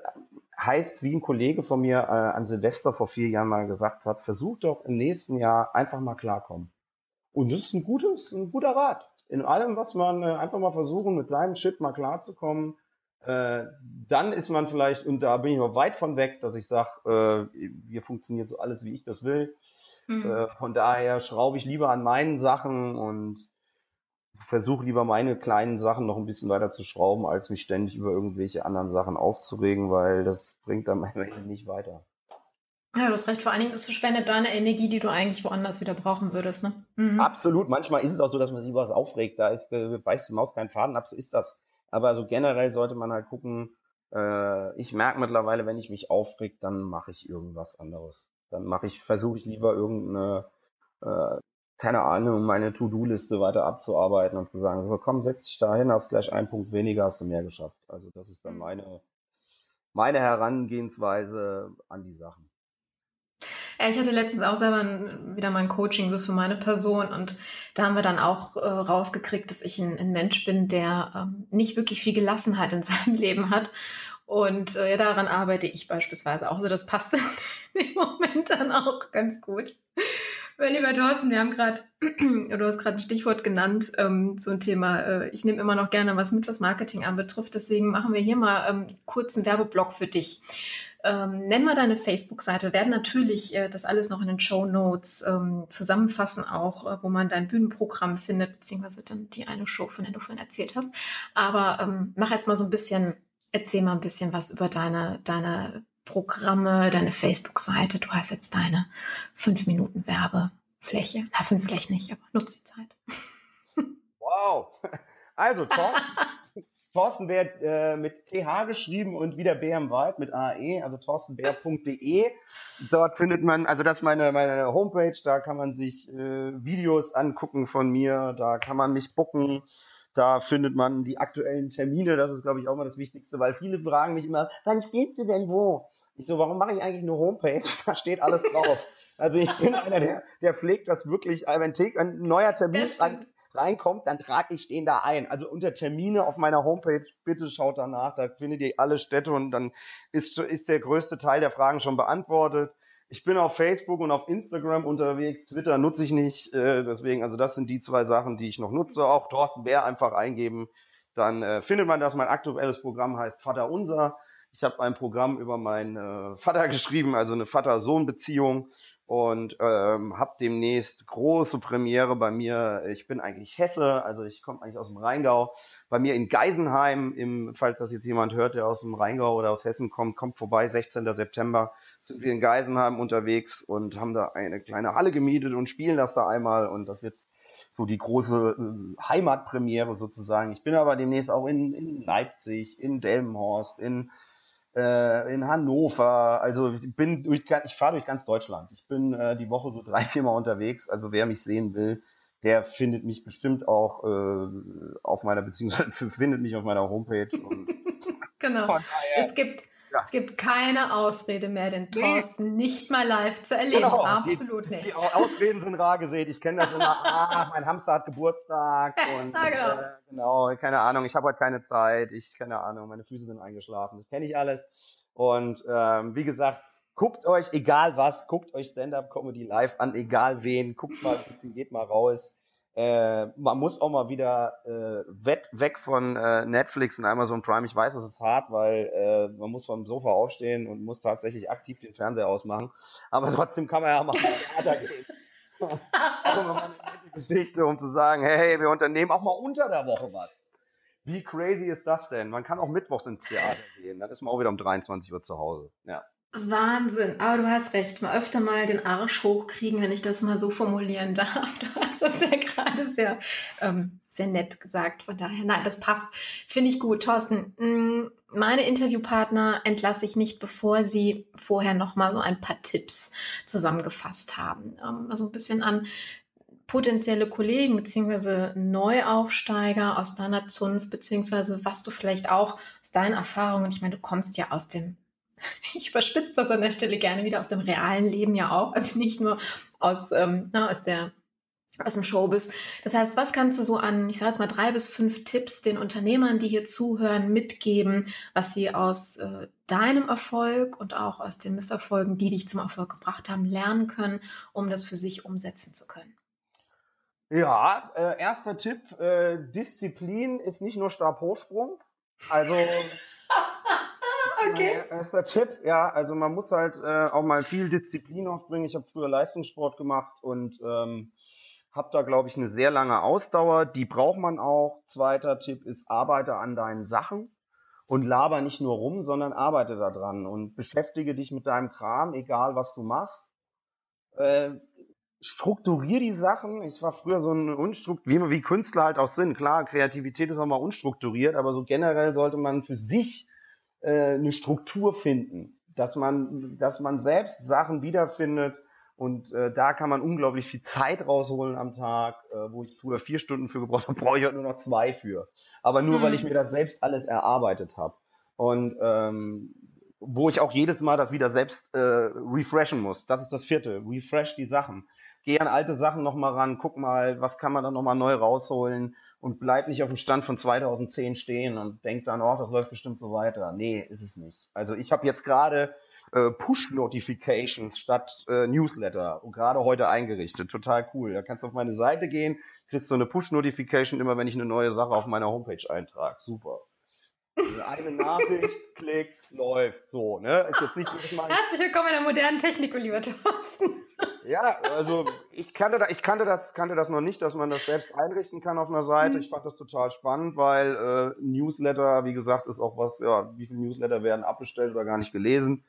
heißt, wie ein Kollege von mir äh, an Silvester vor vier Jahren mal gesagt hat, versuch doch im nächsten Jahr einfach mal klarkommen. Und das ist ein gutes, ein guter Rat. In allem, was man äh, einfach mal versuchen, mit seinem Shit mal klarzukommen, äh, dann ist man vielleicht, und da bin ich noch weit von weg, dass ich sage, äh, hier funktioniert so alles, wie ich das will. Mhm. Äh, von daher schraube ich lieber an meinen Sachen und versuche lieber meine kleinen Sachen noch ein bisschen weiter zu schrauben, als mich ständig über irgendwelche anderen Sachen aufzuregen, weil das bringt dann am Ende nicht weiter. Ja, du hast recht. Vor allen Dingen, es verschwendet deine Energie, die du eigentlich woanders wieder brauchen würdest. Ne? Mhm. Absolut. Manchmal ist es auch so, dass man sich über was aufregt. Da ist, äh, beißt die Maus keinen Faden ab, so ist das. Aber so generell sollte man halt gucken, äh, ich merke mittlerweile, wenn ich mich aufreg, dann mache ich irgendwas anderes. Dann mache ich, versuche ich lieber irgendeine, äh, keine Ahnung, meine To-Do-Liste weiter abzuarbeiten und zu sagen, so komm, setz dich da hin, hast gleich einen Punkt weniger, hast du mehr geschafft. Also das ist dann mhm. meine, meine Herangehensweise an die Sachen. Ich hatte letztens auch selber ein, wieder mein Coaching so für meine Person und da haben wir dann auch äh, rausgekriegt, dass ich ein, ein Mensch bin, der ähm, nicht wirklich viel Gelassenheit in seinem Leben hat. Und äh, daran arbeite ich beispielsweise auch. Also das passt in dem Moment dann auch ganz gut. Mein lieber Thorsten, wir haben gerade, du hast gerade ein Stichwort genannt ähm, zum Thema, äh, ich nehme immer noch gerne was mit, was Marketing anbetrifft. Deswegen machen wir hier mal ähm, kurz einen Werbeblock für dich. Ähm, nenn mal deine Facebook-Seite. Wir werden natürlich äh, das alles noch in den Show Notes ähm, zusammenfassen, auch äh, wo man dein Bühnenprogramm findet, beziehungsweise dann die eine Show, von der du vorhin erzählt hast. Aber ähm, mach jetzt mal so ein bisschen, erzähl mal ein bisschen was über deine, deine Programme, deine Facebook-Seite. Du hast jetzt deine fünf Minuten Werbefläche. Na, fünf vielleicht nicht, aber nutze die Zeit. Wow. Also, Thorsten, Thorsten Bär äh, mit TH geschrieben und wieder Bär im Wald mit AE, also thorstenbär.de. Dort findet man, also das ist meine, meine Homepage, da kann man sich äh, Videos angucken von mir, da kann man mich bucken. Da findet man die aktuellen Termine, das ist, glaube ich, auch mal das Wichtigste, weil viele fragen mich immer, wann spielst du denn wo? Ich so, warum mache ich eigentlich eine Homepage? Da steht alles drauf. Also ich bin einer, der, der pflegt das wirklich, wenn ein neuer Termin rein, reinkommt, dann trage ich den da ein. Also unter Termine auf meiner Homepage, bitte schaut danach, da findet ihr alle Städte und dann ist, ist der größte Teil der Fragen schon beantwortet. Ich bin auf Facebook und auf Instagram unterwegs. Twitter nutze ich nicht. Äh, deswegen, also das sind die zwei Sachen, die ich noch nutze. Auch Thorsten Bär einfach eingeben. Dann äh, findet man das. Mein aktuelles Programm heißt Vater Unser. Ich habe ein Programm über meinen äh, Vater geschrieben, also eine Vater-Sohn-Beziehung und ähm, habe demnächst große Premiere bei mir. Ich bin eigentlich Hesse, also ich komme eigentlich aus dem Rheingau. Bei mir in Geisenheim, im, falls das jetzt jemand hört, der aus dem Rheingau oder aus Hessen kommt, kommt vorbei, 16. September sind wir in Geisenheim unterwegs und haben da eine kleine Halle gemietet und spielen das da einmal und das wird so die große äh, Heimatpremiere sozusagen. Ich bin aber demnächst auch in, in Leipzig, in Delmenhorst, in äh, in Hannover. Also ich bin durch, ich fahre durch ganz Deutschland. Ich bin äh, die Woche so drei, vier Mal unterwegs. Also wer mich sehen will, der findet mich bestimmt auch äh, auf meiner beziehungsweise findet mich auf meiner Homepage. Und genau. Es gibt ja. Es gibt keine Ausrede mehr, den Thorsten nee. nicht mal live zu erleben. Genau. Absolut die, nicht. Die Ausreden sind rar gesät. Ich kenne das immer. ah, mein Hamster hat Geburtstag und ah, genau. Äh, genau, keine Ahnung. Ich habe heute keine Zeit. Ich keine Ahnung. Meine Füße sind eingeschlafen. Das kenne ich alles. Und ähm, wie gesagt, guckt euch, egal was, guckt euch Stand-up-Comedy live an, egal wen. Guckt mal, geht mal raus. Äh, man muss auch mal wieder äh, weg, von äh, Netflix und Amazon Prime. Ich weiß, das ist hart, weil äh, man muss vom Sofa aufstehen und muss tatsächlich aktiv den Fernseher ausmachen. Aber trotzdem kann man ja mal weitergehen. eine Geschichte, um zu sagen, hey, wir unternehmen auch mal unter der Woche was. Wie crazy ist das denn? Man kann auch mittwochs ins Theater gehen. Dann ist man auch wieder um 23 Uhr zu Hause. Ja. Wahnsinn. Aber du hast recht. Mal öfter mal den Arsch hochkriegen, wenn ich das mal so formulieren darf. Du hast das ja gerade sehr, ähm, sehr nett gesagt. Von daher, nein, das passt. Finde ich gut. Thorsten, mm, meine Interviewpartner entlasse ich nicht, bevor sie vorher noch mal so ein paar Tipps zusammengefasst haben. Also ein bisschen an potenzielle Kollegen beziehungsweise Neuaufsteiger aus deiner Zunft, beziehungsweise was du vielleicht auch aus deinen Erfahrungen, ich meine, du kommst ja aus dem, ich überspitze das an der Stelle gerne wieder aus dem realen Leben ja auch, also nicht nur aus, ähm, na, aus der aus dem Showbiz. Das heißt, was kannst du so an, ich sage jetzt mal drei bis fünf Tipps den Unternehmern, die hier zuhören, mitgeben, was sie aus äh, deinem Erfolg und auch aus den Misserfolgen, die dich zum Erfolg gebracht haben, lernen können, um das für sich umsetzen zu können? Ja, äh, erster Tipp, äh, Disziplin ist nicht nur Stabhochsprung. Also okay. erster Tipp, ja, also man muss halt äh, auch mal viel Disziplin aufbringen. Ich habe früher Leistungssport gemacht und ähm, habe da, glaube ich, eine sehr lange Ausdauer. Die braucht man auch. Zweiter Tipp ist, arbeite an deinen Sachen und laber nicht nur rum, sondern arbeite daran und beschäftige dich mit deinem Kram, egal was du machst. Äh, strukturier die Sachen. Ich war früher so ein unstrukturiert, wie, wie Künstler halt auch sind. Klar, Kreativität ist auch mal unstrukturiert, aber so generell sollte man für sich äh, eine Struktur finden, dass man, dass man selbst Sachen wiederfindet. Und äh, da kann man unglaublich viel Zeit rausholen am Tag, äh, wo ich früher vier Stunden für gebraucht habe, brauche ich heute nur noch zwei für. Aber nur, mhm. weil ich mir das selbst alles erarbeitet habe. Und ähm, wo ich auch jedes Mal das wieder selbst äh, refreshen muss. Das ist das vierte. Refresh die Sachen geh an alte Sachen nochmal ran, guck mal, was kann man da nochmal neu rausholen und bleib nicht auf dem Stand von 2010 stehen und denk dann, oh, das läuft bestimmt so weiter. Nee, ist es nicht. Also ich habe jetzt gerade äh, Push-Notifications statt äh, Newsletter gerade heute eingerichtet. Total cool. Da kannst du auf meine Seite gehen, kriegst so eine Push-Notification immer, wenn ich eine neue Sache auf meiner Homepage eintrage. Super. Also eine Nachricht, Klick, läuft. So, ne? Ist jetzt nicht jedes Mal. Herzlich willkommen in der modernen Technik, lieber Thorsten. Ja, also ich kannte, da, ich kannte das, kannte das noch nicht, dass man das selbst einrichten kann auf einer Seite. Mhm. Ich fand das total spannend, weil äh, Newsletter, wie gesagt, ist auch was, ja, wie viele Newsletter werden abbestellt oder gar nicht gelesen.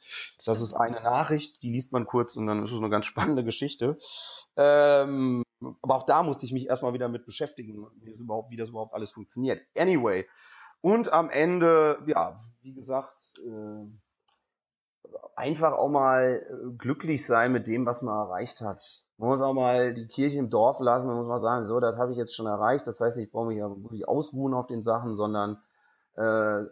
Das ist eine Nachricht, die liest man kurz und dann ist es eine ganz spannende Geschichte. Ähm, aber auch da musste ich mich erstmal wieder mit beschäftigen, wie das überhaupt, wie das überhaupt alles funktioniert. Anyway. Und am Ende, ja, wie gesagt, äh, einfach auch mal äh, glücklich sein mit dem, was man erreicht hat. Man muss auch mal die Kirche im Dorf lassen und muss mal sagen, so, das habe ich jetzt schon erreicht. Das heißt, ich brauche mich ja wirklich ausruhen auf den Sachen, sondern äh,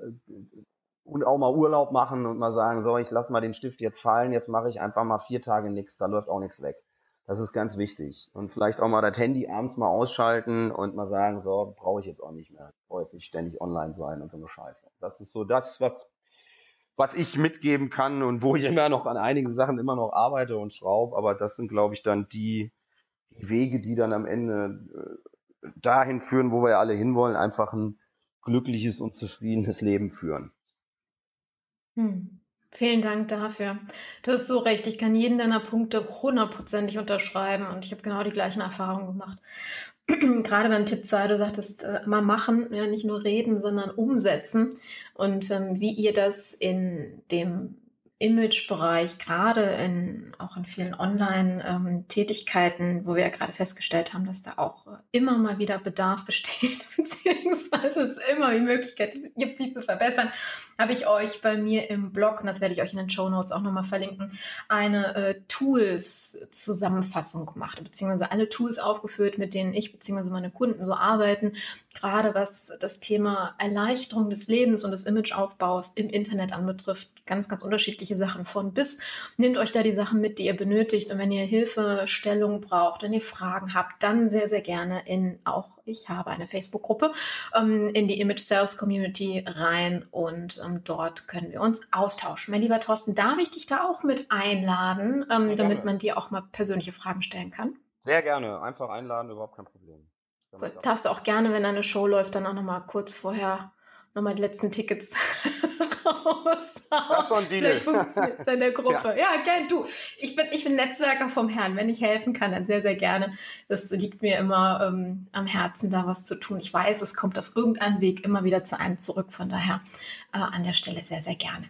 und auch mal Urlaub machen und mal sagen, so, ich lasse mal den Stift jetzt fallen, jetzt mache ich einfach mal vier Tage nichts, da läuft auch nichts weg. Das ist ganz wichtig. Und vielleicht auch mal das Handy abends mal ausschalten und mal sagen, so, brauche ich jetzt auch nicht mehr. Ich brauche jetzt nicht ständig online sein und so eine Scheiße. Das ist so das, was was ich mitgeben kann und wo ich immer noch an einigen Sachen immer noch arbeite und schraube, aber das sind, glaube ich, dann die, Wege, die dann am Ende äh, dahin führen, wo wir alle hinwollen, einfach ein glückliches und zufriedenes Leben führen. Hm. Vielen Dank dafür. Du hast so recht. Ich kann jeden deiner Punkte hundertprozentig unterschreiben und ich habe genau die gleichen Erfahrungen gemacht. gerade beim Tipp 2, du sagtest, äh, mal machen, ja, nicht nur reden, sondern umsetzen. Und ähm, wie ihr das in dem Imagebereich, gerade in, auch in vielen Online-Tätigkeiten, ähm, wo wir ja gerade festgestellt haben, dass da auch äh, immer mal wieder Bedarf besteht, beziehungsweise es immer die Möglichkeit gibt, die zu verbessern, habe ich euch bei mir im Blog, und das werde ich euch in den Show Notes auch nochmal verlinken, eine äh, Tools-Zusammenfassung gemacht, beziehungsweise alle Tools aufgeführt, mit denen ich beziehungsweise meine Kunden so arbeiten, gerade was das Thema Erleichterung des Lebens und des Imageaufbaus im Internet anbetrifft, ganz, ganz unterschiedliche Sachen von bis. Nehmt euch da die Sachen mit, die ihr benötigt. Und wenn ihr Hilfestellung braucht, wenn ihr Fragen habt, dann sehr, sehr gerne in auch, ich habe eine Facebook-Gruppe, ähm, in die Image Sales Community rein und ähm, dort können wir uns austauschen. Mein lieber Thorsten, darf ich dich da auch mit einladen, ähm, damit man dir auch mal persönliche Fragen stellen kann? Sehr gerne. Einfach einladen, überhaupt kein Problem. Darfst du auch gerne, wenn eine Show läuft, dann auch nochmal kurz vorher nochmal die letzten Tickets raus. Das war ein Deal. Vielleicht funktioniert es in der Gruppe. ja, ja gern, du. Ich bin, ich bin Netzwerker vom Herrn. Wenn ich helfen kann, dann sehr, sehr gerne. Das liegt mir immer ähm, am Herzen, da was zu tun. Ich weiß, es kommt auf irgendeinem Weg immer wieder zu einem zurück. Von daher äh, an der Stelle sehr, sehr gerne.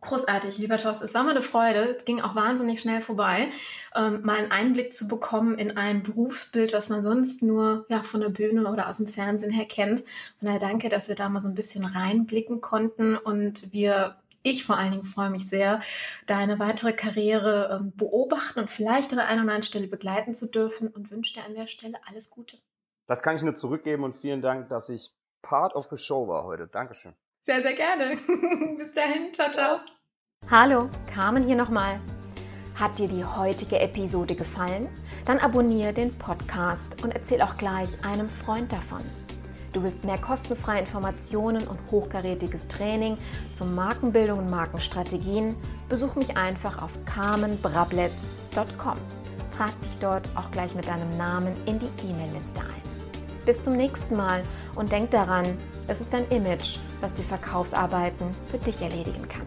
Großartig, lieber Thorsten. Es war mir eine Freude. Es ging auch wahnsinnig schnell vorbei, ähm, mal einen Einblick zu bekommen in ein Berufsbild, was man sonst nur ja, von der Bühne oder aus dem Fernsehen her kennt. Von daher danke, dass wir da mal so ein bisschen reinblicken konnten und wir ich vor allen Dingen freue mich sehr, deine weitere Karriere ähm, beobachten und vielleicht an einer oder anderen Stelle begleiten zu dürfen und wünsche dir an der Stelle alles Gute. Das kann ich nur zurückgeben und vielen Dank, dass ich Part of the Show war heute. Dankeschön. Sehr, sehr gerne. Bis dahin. Ciao, ciao. Hallo, Carmen hier nochmal. Hat dir die heutige Episode gefallen? Dann abonniere den Podcast und erzähl auch gleich einem Freund davon. Du willst mehr kostenfreie Informationen und hochkarätiges Training zur Markenbildung und Markenstrategien? Besuch mich einfach auf carmenbrabletz.com. Trag dich dort auch gleich mit deinem Namen in die E-Mail-Liste ein. Bis zum nächsten Mal und denk daran, es ist dein Image, was die Verkaufsarbeiten für dich erledigen kann.